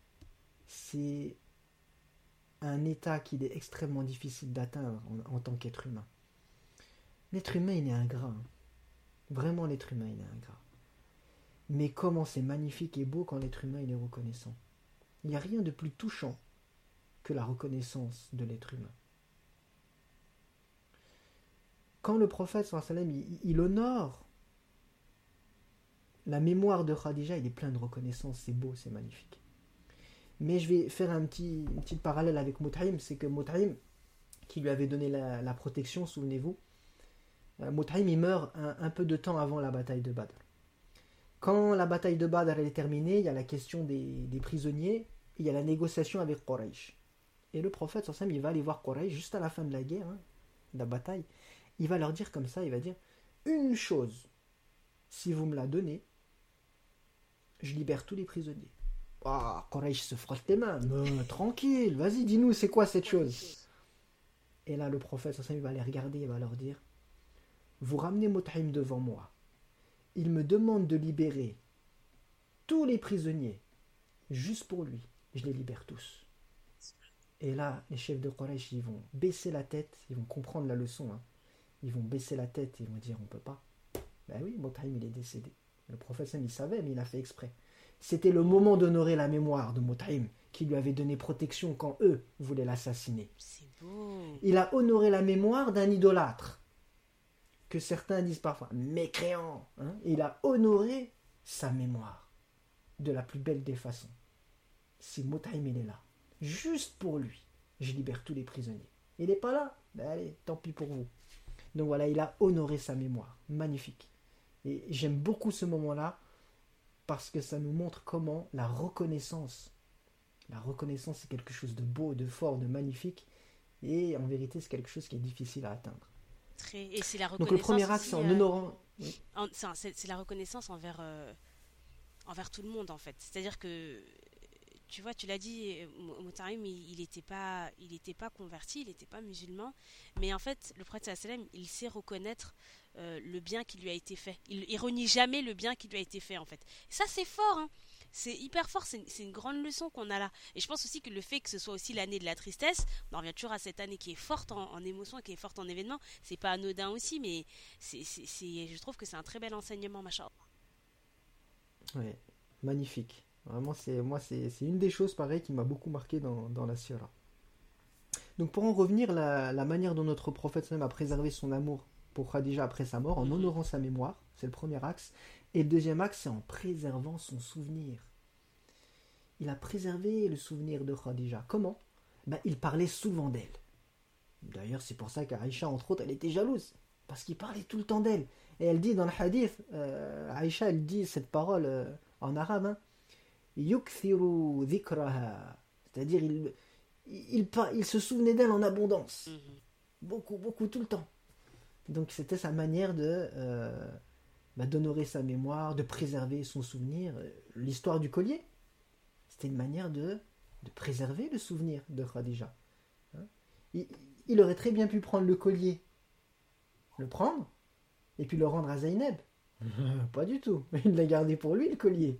c'est un état qu'il est extrêmement difficile d'atteindre en, tant qu'être humain. L'être humain, il est ingrat. Vraiment, l'être humain, il est ingrat. Mais comment c'est magnifique et beau quand l'être humain, il est reconnaissant. Il n'y a rien de plus touchant que la reconnaissance de l'être humain. Quand le prophète il, il honore la mémoire de Khadija, il est plein de reconnaissance, c'est beau, c'est magnifique. Mais je vais faire un petit, une petite parallèle avec Mut'im, c'est que Mut'im, qui lui avait donné la, protection, souvenez-vous, euh, Mut'im il meurt un, peu de temps avant la bataille de Badr. Quand la bataille de Badr est terminée, il y a la question des, des prisonniers, il y a la négociation avec Quraysh. Et le prophète, il va aller voir Quraysh juste à la fin de la guerre, hein, de la bataille. Il va leur dire comme ça, il va dire Une chose, si vous me la donnez, je libère tous les prisonniers. Ah, Quraysh se frotte les mains. Tranquille, vas-y, dis-nous, c'est quoi cette chose? Et là, le prophète, va les regarder, il va leur dire Vous ramenez Mut'im devant moi. Il me demande de libérer tous les prisonniers, juste pour lui. Je les libère tous. Et là, les chefs de Quraysh, ils vont baisser la tête, ils vont comprendre la leçon. Hein. Ils vont baisser la tête et ils vont dire on peut pas. Ben oui, Motaïm, il est décédé. Le prophète il savait, mais il a fait exprès. C'était le moment d'honorer la mémoire de Motaïm, qui lui avait donné protection quand eux voulaient l'assassiner. Il a honoré la mémoire d'un idolâtre. que certains disent parfois mécréant. Hein, il a honoré sa mémoire de la plus belle des façons. Si Motaim il est là, juste pour lui, je libère tous les prisonniers. Il n'est pas là, ben allez, tant pis pour vous. Donc voilà, il a honoré sa mémoire. Magnifique. Et j'aime beaucoup ce moment-là parce que ça nous montre comment la reconnaissance, la reconnaissance c'est quelque chose de beau, de fort, de magnifique. Et en vérité, c'est quelque chose qui est difficile à atteindre. Et c'est la reconnaissance. Donc le premier axe, en euh, honorant. C'est la reconnaissance envers, euh, envers tout le monde en fait. C'est-à-dire que tu vois, tu l'as dit, Moutarim, il n'était pas, il était pas converti, il n'était pas musulman, mais en fait, le prophète sallam, il sait reconnaître euh, le bien qui lui a été fait. Il ironie jamais le bien qui lui a été fait, en fait. ça, c'est fort, hein. C'est hyper fort, c'est une grande leçon qu'on a là. Et je pense aussi que le fait que ce soit aussi l'année de la tristesse, on en revient toujours à cette année qui est forte en, en émotion, qui est forte en événements, c'est pas anodin aussi, mais c'est, je trouve que c'est un très bel enseignement, machin. Ouais, magnifique. Vraiment, c'est moi, c'est une des choses pareilles qui m'a beaucoup marqué dans, la Sierra. Donc pour en revenir, la, la manière dont notre prophète a préservé son amour pour Khadija après sa mort, en mhm. honorant sa mémoire, c'est le premier axe. Et le deuxième axe, c'est en préservant son souvenir. Il a préservé le souvenir de Khadija. Comment? Ben, Il parlait souvent d'elle. D'ailleurs, c'est pour ça qu'Aïcha, entre autres, elle était jalouse. Parce qu'il parlait tout le temps d'elle. Et elle dit dans le hadith, euh, Aïcha, elle dit cette parole euh, en arabe, hein, c'est-à-dire, il, il, il, se souvenait d'elle en abondance. Mhm. Beaucoup, beaucoup, tout le temps. Donc, c'était sa manière de euh, bah, d'honorer sa mémoire, de préserver son souvenir. L'histoire du collier, c'était une manière de, de préserver le souvenir de Khadija. Hein. il, il, aurait très bien pu prendre le collier, le prendre, et puis le rendre à Zainab. Pas du tout. Il l'a gardé pour lui, le collier.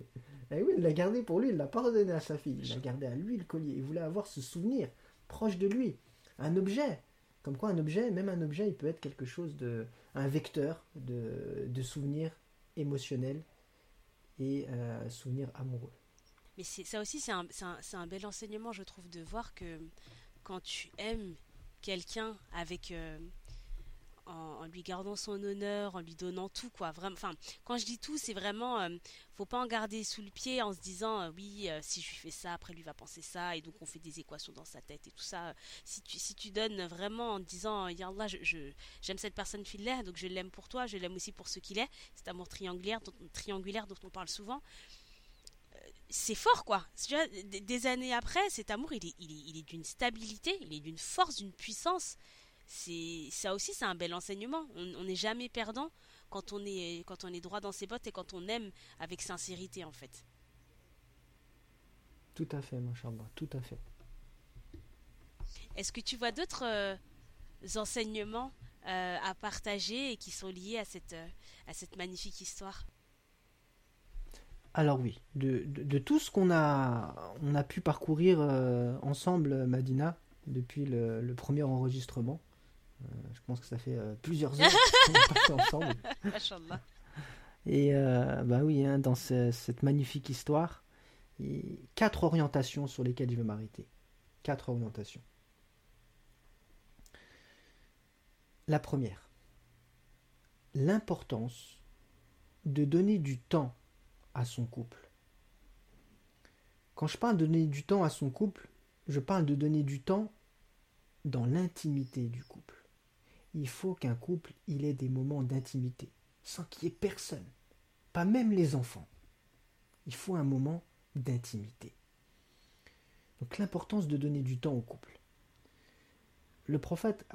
Eh oui, il l'a gardé pour lui, il l'a pas redonné à sa fille. Il l'a gardé à lui le collier. Il voulait avoir ce souvenir proche de lui. Un objet. Comme quoi un objet, même un objet, il peut être quelque chose de. un vecteur de, de souvenirs émotionnels et euh, souvenirs amoureux. Mais ça aussi, c'est un, un, un, bel enseignement, je trouve, de voir que quand tu aimes quelqu'un avec. Euh, en, lui gardant son honneur, en lui donnant tout, quoi. Vraiment, enfin, quand je dis tout, c'est vraiment, euh, faut pas en garder sous le pied en se disant, euh, oui, euh, si je lui fais ça, après lui va penser ça, et donc on fait des équations dans sa tête et tout ça. Si tu, si tu donnes vraiment en disant, Yallah, je, je, j'aime cette personne filaire, donc je l'aime pour toi, je l'aime aussi pour ce qu'il est, cet amour triangulaire, dont, triangulaire dont on parle souvent c'est fort quoi. Des années après, cet amour, il il est, il est d'une stabilité, il est d'une force, d'une puissance c'est ça aussi c'est un bel enseignement. On n'est jamais perdant quand on est quand on est droit dans ses bottes et quand on aime avec sincérité en fait. Tout à fait, mon cher tout à fait. Est-ce que tu vois d'autres euh, enseignements euh, à partager et qui sont liés à cette, euh, à cette magnifique histoire? Alors oui, de, de, tout ce qu'on a, on a pu parcourir ensemble, Madina, depuis le premier enregistrement, je pense que ça fait euh, plusieurs heures qu'on est ensemble. Et euh, bah oui, hein, dans cette magnifique histoire, quatre orientations sur lesquelles je vais m'arrêter. Quatre orientations. La première, l'importance de donner du temps à son couple. Quand je parle de donner du temps à son couple, je parle de donner du temps dans l'intimité du couple il faut qu'un couple il ait des moments d'intimité, sans qu'il y ait personne, pas même les enfants. Il faut un moment d'intimité. Donc l'importance de donner du temps au couple. Le prophète,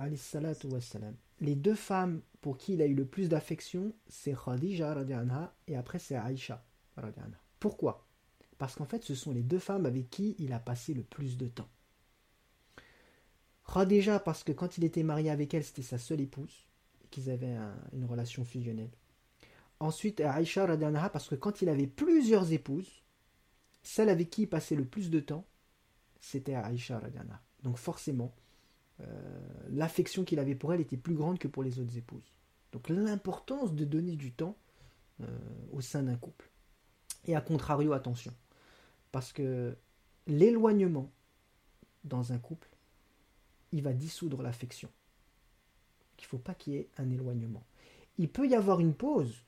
les deux femmes pour qui il a eu le plus d'affection, c'est Khadija et après c'est Aïcha. Pourquoi? Parce qu'en fait, ce sont les deux femmes avec qui il a passé le plus de temps. Khadija parce que quand il était marié avec elle, c'était sa seule épouse, et qu'ils avaient une relation fusionnelle. Ensuite, Aïcha Radhanaha parce que quand il avait plusieurs épouses, celle avec qui il passait le plus de temps, c'était Aïcha Radhanaha. Donc forcément, euh, l'affection qu'il avait pour elle était plus grande que pour les autres épouses. Donc l'importance de donner du temps euh, au sein d'un couple. Et à contrario, attention, parce que l'éloignement dans un couple il va dissoudre l'affection. Il ne faut pas qu'il y ait un éloignement. il peut y avoir une pause.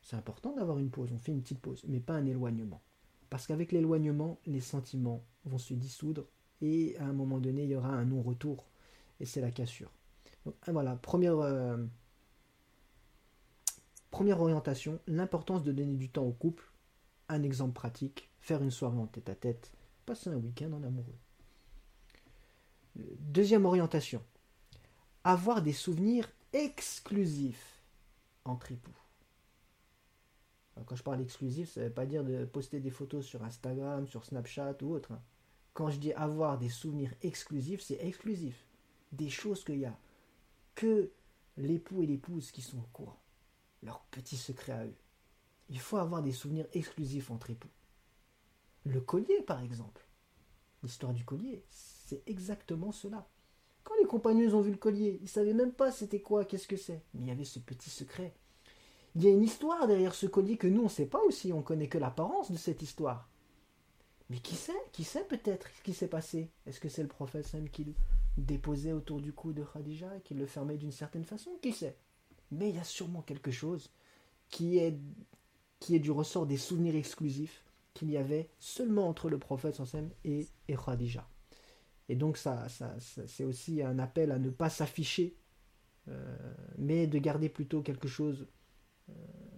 C'est important d'avoir une pause, on fait une petite pause, mais pas un éloignement. Parce qu'avec l'éloignement, les sentiments vont se dissoudre et à un moment donné, il y aura un non-retour et c'est la cassure. Donc ah, voilà, première, euh, première orientation, l'importance de donner du temps au couple. Un exemple pratique, faire une soirée en tête à tête, passer un week-end en amoureux. Deuxième orientation, avoir des souvenirs exclusifs entre époux. Quand je parle exclusif, ça ne veut pas dire de poster des photos sur Instagram, sur Snapchat ou autre. Hein. Quand je dis avoir des souvenirs exclusifs, c'est exclusif. Des choses qu'il y a que l'époux et l'épouse qui sont au courant. Leur petit secret à eux. Il faut avoir des souvenirs exclusifs entre époux. Le collier, par exemple. L'histoire du collier, c'est exactement cela. Quand les compagnons ont vu le collier, ils ne savaient même pas c'était quoi, qu'est-ce que c'est. Mais il y avait ce petit secret. Il y a une histoire derrière ce collier que nous, on ne sait pas aussi, on connaît que l'apparence de cette histoire. Mais qui sait Qui sait peut-être ce qui s'est passé? Est-ce que c'est le prophète Sam qui le déposait autour du cou de Khadija et qui le fermait d'une certaine façon? Qui sait? Mais il y a sûrement quelque chose qui est, qui est du ressort des souvenirs exclusifs qu'il y avait seulement entre le prophète Sam et, et Khadija. Et donc ça, ça, c'est aussi un appel à ne pas s'afficher, euh, mais de garder plutôt quelque chose,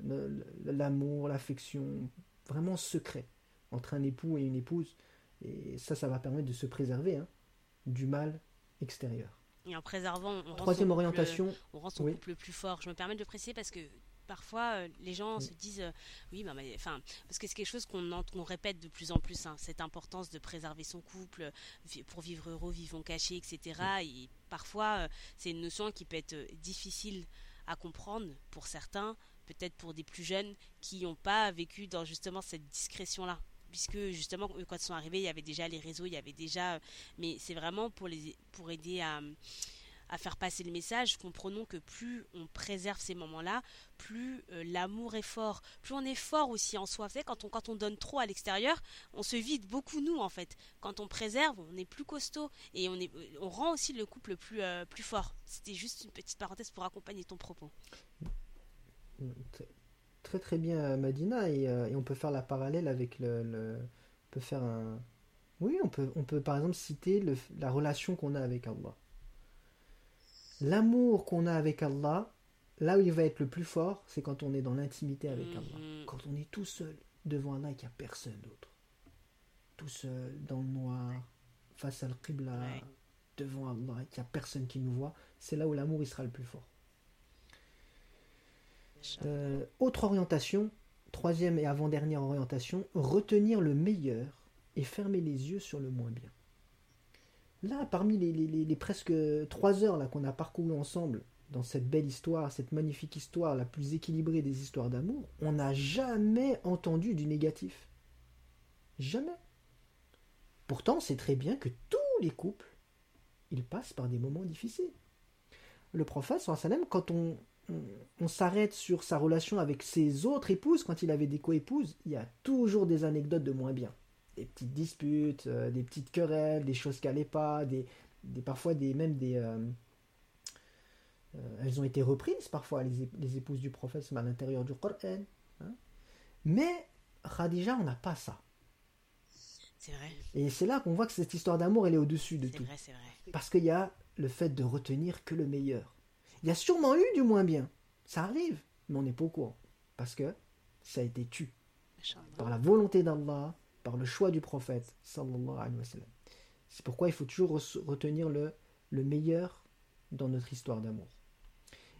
euh, l'amour, l'affection, vraiment secret entre un époux et une épouse. Et ça, ça va permettre de se préserver hein, du mal extérieur. Et en préservant, on Troisième rend orientation. Couple, on rend son couple le plus fort. Je me permets de le préciser parce que parfois euh, les gens se disent euh, oui bah, enfin parce que c'est quelque chose qu'on répète de plus en plus hein, cette importance de préserver son couple pour vivre heureux vivons cachés etc et parfois euh, c'est une notion qui peut être difficile à comprendre pour certains peut-être pour des plus jeunes qui n'ont pas vécu dans justement cette discrétion là puisque justement quand ils sont arrivés il y avait déjà les réseaux il y avait déjà mais c'est vraiment pour les pour aider à, à faire passer le message comprenons que plus on préserve ces moments là plus euh, l'amour est fort. Plus on est fort aussi en soi. Vous quand on quand on donne trop à l'extérieur on se vide beaucoup nous en fait. Quand on préserve on est plus costaud et on est on rend aussi le couple plus euh, plus fort. C'était juste une petite parenthèse pour accompagner ton propos. Très très bien Madina. Et, euh, on peut faire la parallèle avec le, on peut faire un oui on peut on peut par exemple citer la relation qu'on a avec Allah l'amour qu'on a avec Allah là où il va être le plus fort c'est quand on est dans l'intimité avec -hmm. Allah. Quand on est tout seul devant Allah et qu'il n'y a personne d'autre. Tout seul dans le noir face à le Qibla devant Allah et qu'il n'y a personne qui nous voit c'est là où l'amour il sera le plus fort. Euh, autre orientation, troisième et avant-dernière orientation, retenir le meilleur et fermer les yeux sur le moins bien. Là, parmi les, presque trois heures qu'on a parcouru ensemble dans cette belle histoire, cette magnifique histoire, la plus équilibrée des histoires d'amour, on n'a jamais entendu du négatif. Jamais. Pourtant, c'est très bien que tous les couples, ils passent par des moments difficiles. Le prophète, sallam, quand on, on, s'arrête sur sa relation avec ses autres épouses, quand il avait des co-épouses, il y a toujours des anecdotes de moins bien. Des petites disputes, euh, des petites querelles, des choses qui n'allaient pas, des, des, parfois des, même des... Euh, euh, elles ont été reprises parfois, les, les épouses du prophète, à l'intérieur du Coran. Hein. Mais Khadija, on n'a pas ça. C'est vrai. Et c'est là qu'on voit que cette histoire d'amour, elle est au-dessus de tout. Vrai, vrai. Parce qu'il y a le fait de retenir que le meilleur. Il y a sûrement eu du moins bien. Ça arrive, mais on n'est pas au courant. Parce que ça a été tu. Par la volonté d'Allah, par le choix du prophète. C'est pourquoi il faut toujours retenir le, le meilleur dans notre histoire d'amour.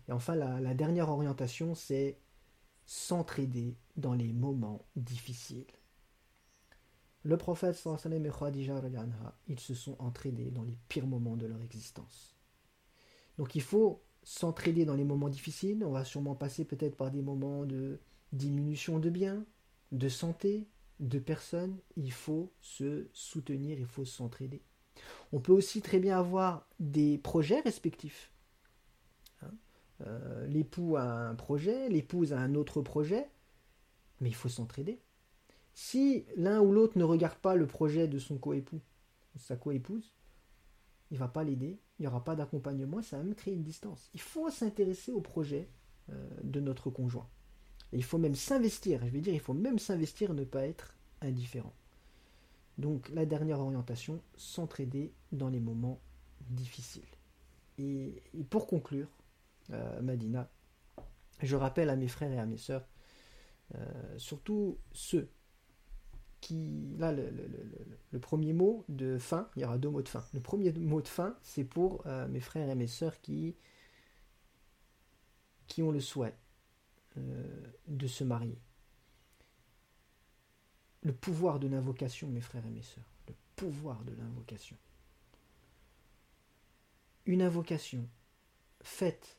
Et enfin, la, la dernière orientation, c'est s'entraider dans les moments difficiles. Le prophète et Khadija, ils se sont entraidés dans les pires moments de leur existence. Donc il faut s'entraider dans les moments difficiles. On va sûrement passer peut-être par des moments de diminution de biens, de santé, de personnes. Il faut se soutenir, il faut s'entraider. On peut aussi très bien avoir des projets respectifs. Hein euh, L'époux a un projet, l'épouse a un autre projet, mais il faut s'entraider. Si l'un ou l'autre ne regarde pas le projet de son coépoux, sa coépouse, il va pas l'aider, il n'y aura pas d'accompagnement, ça va même créer une distance. Il faut s'intéresser au projet euh, de notre conjoint. Il faut même s'investir, je vais dire, il faut même s'investir ne pas être indifférent. Donc la dernière orientation, s'entraider dans les moments difficiles. Et, pour conclure, euh, Madina, je rappelle à mes frères et à mes sœurs, euh, surtout ceux qui... Là, le, premier mot de fin, il y aura deux mots de fin. Le premier mot de fin, c'est pour euh, mes frères et mes sœurs qui ont le souhait de se marier le pouvoir de l'invocation, mes frères et mes sœurs, le pouvoir de l'invocation. Une invocation faite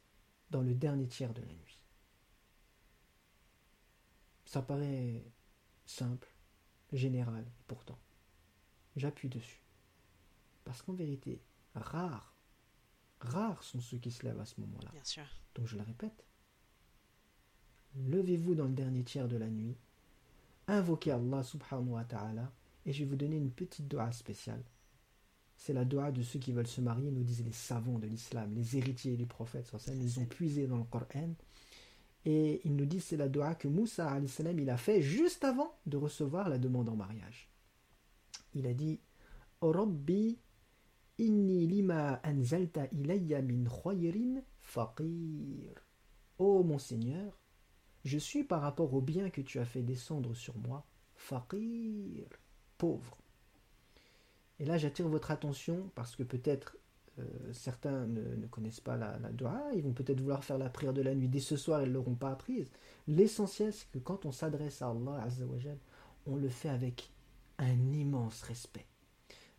dans le dernier tiers de la nuit. Ça paraît simple, général, pourtant, j'appuie dessus. Parce qu'en vérité, rares, rares sont ceux qui se lèvent à ce moment-là. Bien sûr. Donc je le répète, levez-vous dans le dernier tiers de la nuit invoquez Allah subhanahu wa ta'ala et je vais vous donner une petite dua spéciale. C'est la dua de ceux qui veulent se marier, nous disent les savants de l'islam, les héritiers du prophète, ils ont puisé dans le Coran. Et ils nous disent c'est la dua que Moussa salam il a fait juste avant de recevoir la demande en mariage. Il a dit Rabbi khayrin faqir. Ô mon Seigneur, je suis par rapport au bien que tu as fait descendre sur moi, faqir, pauvre. Et là, j'attire votre attention parce que peut-être euh, certains ne, connaissent pas la, la dua, ils vont peut-être vouloir faire la prière de la nuit dès ce soir, ils ne l'auront pas apprise. L'essentiel, c'est que quand on s'adresse à Allah, on le fait avec un immense respect.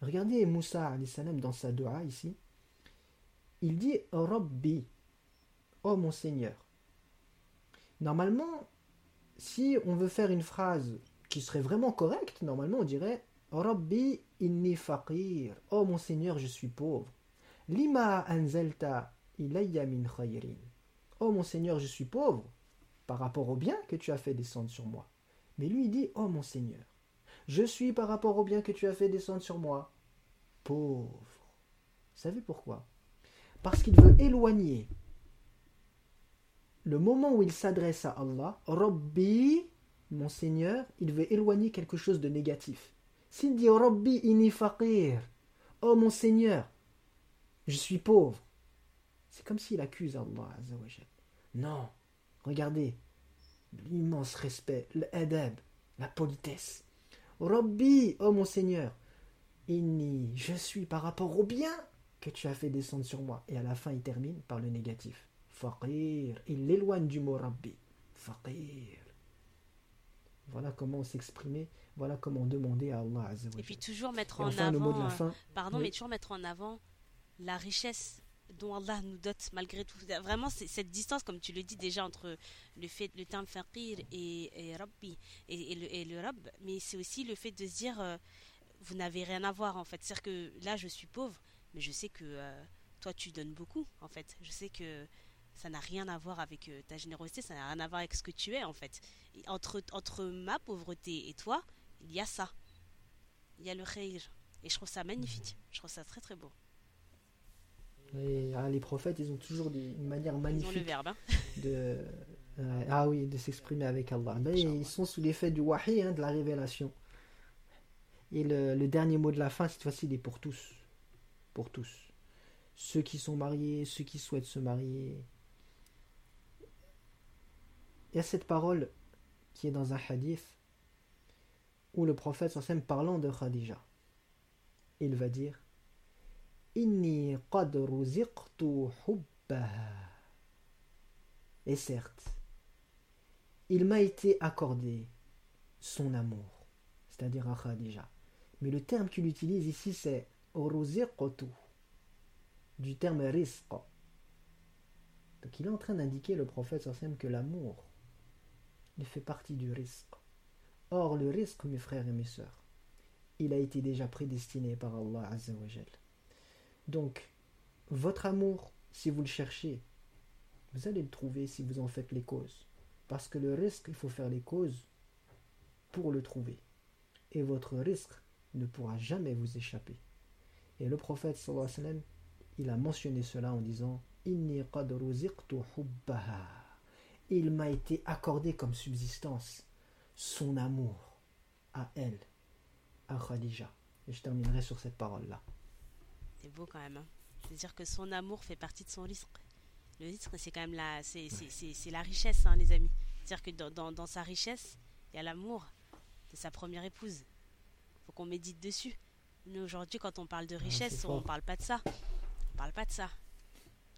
Regardez Moussa salam dans sa dua ici. Il dit Rabbi, oh mon Seigneur. Normalement, si on veut faire une phrase qui serait vraiment correcte, normalement on dirait Rabbi inni faqir. Oh mon Seigneur, je suis pauvre. Lima anzalta ilayya min khayrin. Oh mon Seigneur, je suis pauvre par rapport au bien que tu as fait descendre sur moi. Mais lui il dit Oh mon Seigneur, je suis par rapport au bien que tu as fait descendre sur moi pauvre. Vous savez pourquoi? Parce qu'il veut éloigner le moment où il s'adresse à Allah, Rabbi, mon Seigneur, il veut éloigner quelque chose de négatif. S'il dit Rabbi oh mon Seigneur, je suis pauvre, c'est comme s'il accuse Allah. Non, regardez, l'immense respect, l'adab, la politesse. Rabbi, oh mon Seigneur, inni, je suis par rapport au bien que tu as fait descendre sur moi. Et à la fin, il termine par le négatif. Faqir. Il l'éloigne du mot Rabbi. Faqir. Voilà comment s'exprimer, voilà comment demander à Allah Et puis toujours mettre en avant, euh, pardon, mais toujours mettre en avant la richesse dont Allah nous dote malgré tout. Vraiment, c'est cette distance, comme tu le dis déjà, entre le fait, le terme faqir et, Rabbi et, le, et, le, Rabb, mais c'est aussi le fait de se dire, euh, vous n'avez rien à voir en fait. C'est-à-dire que là, je suis pauvre, mais je sais que euh, toi, tu donnes beaucoup en fait. Je sais que ça n'a rien à voir avec euh, ta générosité, ça n'a rien à voir avec ce que tu es en fait. entre, entre ma pauvreté et toi, il y a ça. Il y a le khayr. Et je trouve ça magnifique. Je trouve ça très très beau. Ah, les prophètes, ils ont toujours des, une manière magnifique ils ont le verbe, hein. de, euh, ah oui, de s'exprimer avec Allah. Mais ils sont sous l'effet du wahi, hein, de la révélation. Et le, le, dernier mot de la fin, cette fois-ci, il est pour tous. Pour tous. Ceux qui sont mariés, ceux qui souhaitent se marier, il y a cette parole qui est dans un hadith où le prophète sallam parlant de Khadija, il va dire Inni qad Et certes, il m'a été accordé son amour, c'est-à-dire à Khadija. Mais le terme qu'il utilise ici c'est du terme risq. Donc il est en train d'indiquer le prophète sallam que l'amour il fait partie du risque. Or, le risque, mes frères et mes sœurs, il a été déjà prédestiné par Allah Azzawajal. Donc, votre amour, si vous le cherchez, vous allez le trouver si vous en faites les causes. Parce que le risque, il faut faire les causes pour le trouver. Et votre risque ne pourra jamais vous échapper. Et le prophète sallallahu alayhi wa il a mentionné cela en disant Inni qad hubbaha il m'a été accordé comme subsistance son amour à elle, à Khadija. Et je terminerai sur cette parole-là. C'est beau quand même. Hein. C'est-à-dire que son amour fait partie de son risque. Le risque, c'est quand même la, c'est, la richesse, hein, les amis. C'est-à-dire que dans, dans, sa richesse, il y a l'amour de sa première épouse. faut qu'on médite dessus. Nous, aujourd'hui, quand on parle de richesse, on ne parle pas de ça. On parle pas de ça.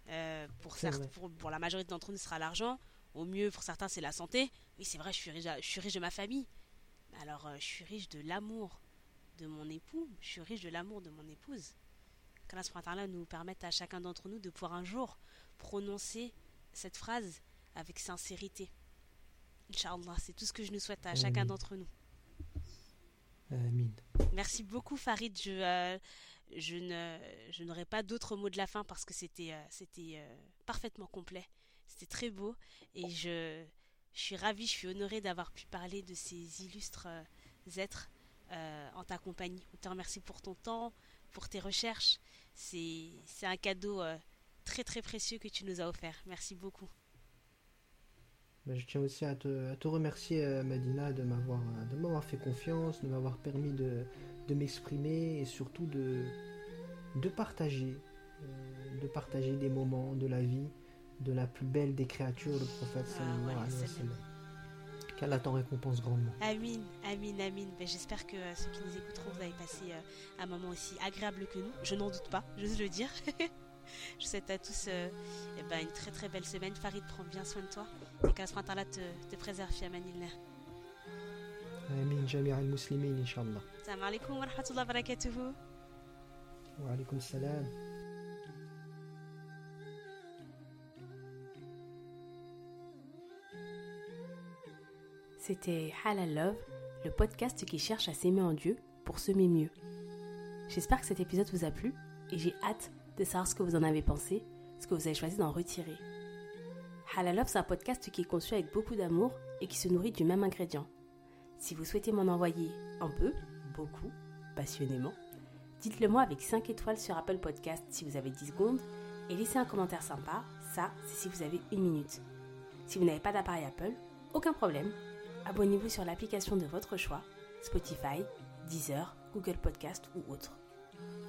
Euh, pour, pour, pour, la majorité d'entre nous, ce sera l'argent. Au mieux, pour certains, c'est la santé. Oui, c'est vrai, je suis, riche, je suis riche de ma famille. Alors, euh, je suis riche de l'amour de mon époux. Je suis riche de l'amour de mon épouse. Qu'Allah nous permette à chacun d'entre nous de pouvoir un jour prononcer cette phrase avec sincérité. Inch'Allah, c'est tout ce que je nous souhaite à chacun d'entre nous. Amin. Merci beaucoup Farid. Je, euh, je, ne, je n'aurai pas d'autres mots de la fin parce que c'était, euh, c'était parfaitement complet. C'était très beau et je, suis ravie, je suis honorée d'avoir pu parler de ces illustres euh, êtres euh, en ta compagnie. On te remercie pour ton temps, pour tes recherches. C'est, un cadeau euh, très très précieux que tu nous as offert. Merci beaucoup. Ben, je tiens aussi à te, à remercier, Madina, de m'avoir, de m'avoir fait confiance, de m'avoir permis de, de m'exprimer et surtout de, de partager, de partager des moments de la vie de la plus belle des créatures, le prophète ah, sallallahu alayhi wa sallam. Qu'Allah t'en récompense grandement. Amin, amin, amin. Ben, J'espère que euh, ceux qui nous écouteront, vous avez passé euh, un moment aussi agréable que nous. Je n'en doute pas, j'ose le dire. Je souhaite à tous euh, eh ben, une très très belle semaine. Farid, prends bien soin de toi. Et qu'Allah te, te préserve, Fiamanillah. Amin, Jamia al-Muslimin, Inch'Allah. Salam alaikum wa rahmatullahi wa barakatuhu. Wa alaikum salam. C'était Halal Love, le podcast qui cherche à s'aimer en Dieu pour semer mieux. J'espère que cet épisode vous a plu et j'ai hâte de savoir ce que vous en avez pensé, ce que vous avez choisi d'en retirer. Halal Love, c'est un podcast qui est conçu avec beaucoup d'amour et qui se nourrit du même ingrédient. Si vous souhaitez m'en envoyer un peu, beaucoup, passionnément, dites-le moi avec 5 étoiles sur Apple Podcast si vous avez 10 secondes et laissez un commentaire sympa, ça c'est si vous avez une minute. Si vous n'avez pas d'appareil Apple, aucun problème, abonnez-vous sur l'application de votre choix, Spotify, Deezer, Google Podcast ou autre.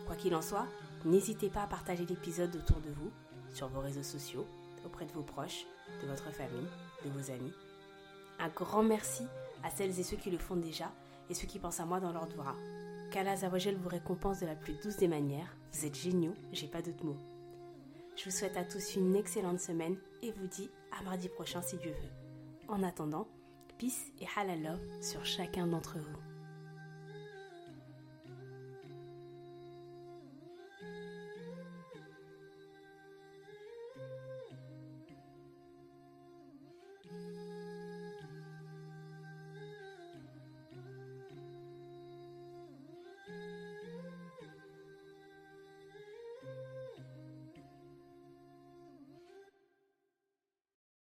Quoi qu'il en soit, n'hésitez pas à partager l'épisode autour de vous, sur vos réseaux sociaux, auprès de vos proches, de votre famille, de vos amis. Un grand merci à celles et ceux qui le font déjà et ceux qui pensent à moi dans leur doura. Qu'Allah vous récompense de la plus douce des manières. Vous êtes géniaux, j'ai pas d'autres mots. Je vous souhaite à tous une excellente semaine et vous dis à mardi prochain si Dieu veut. En attendant, peace et halal love sur chacun d'entre vous.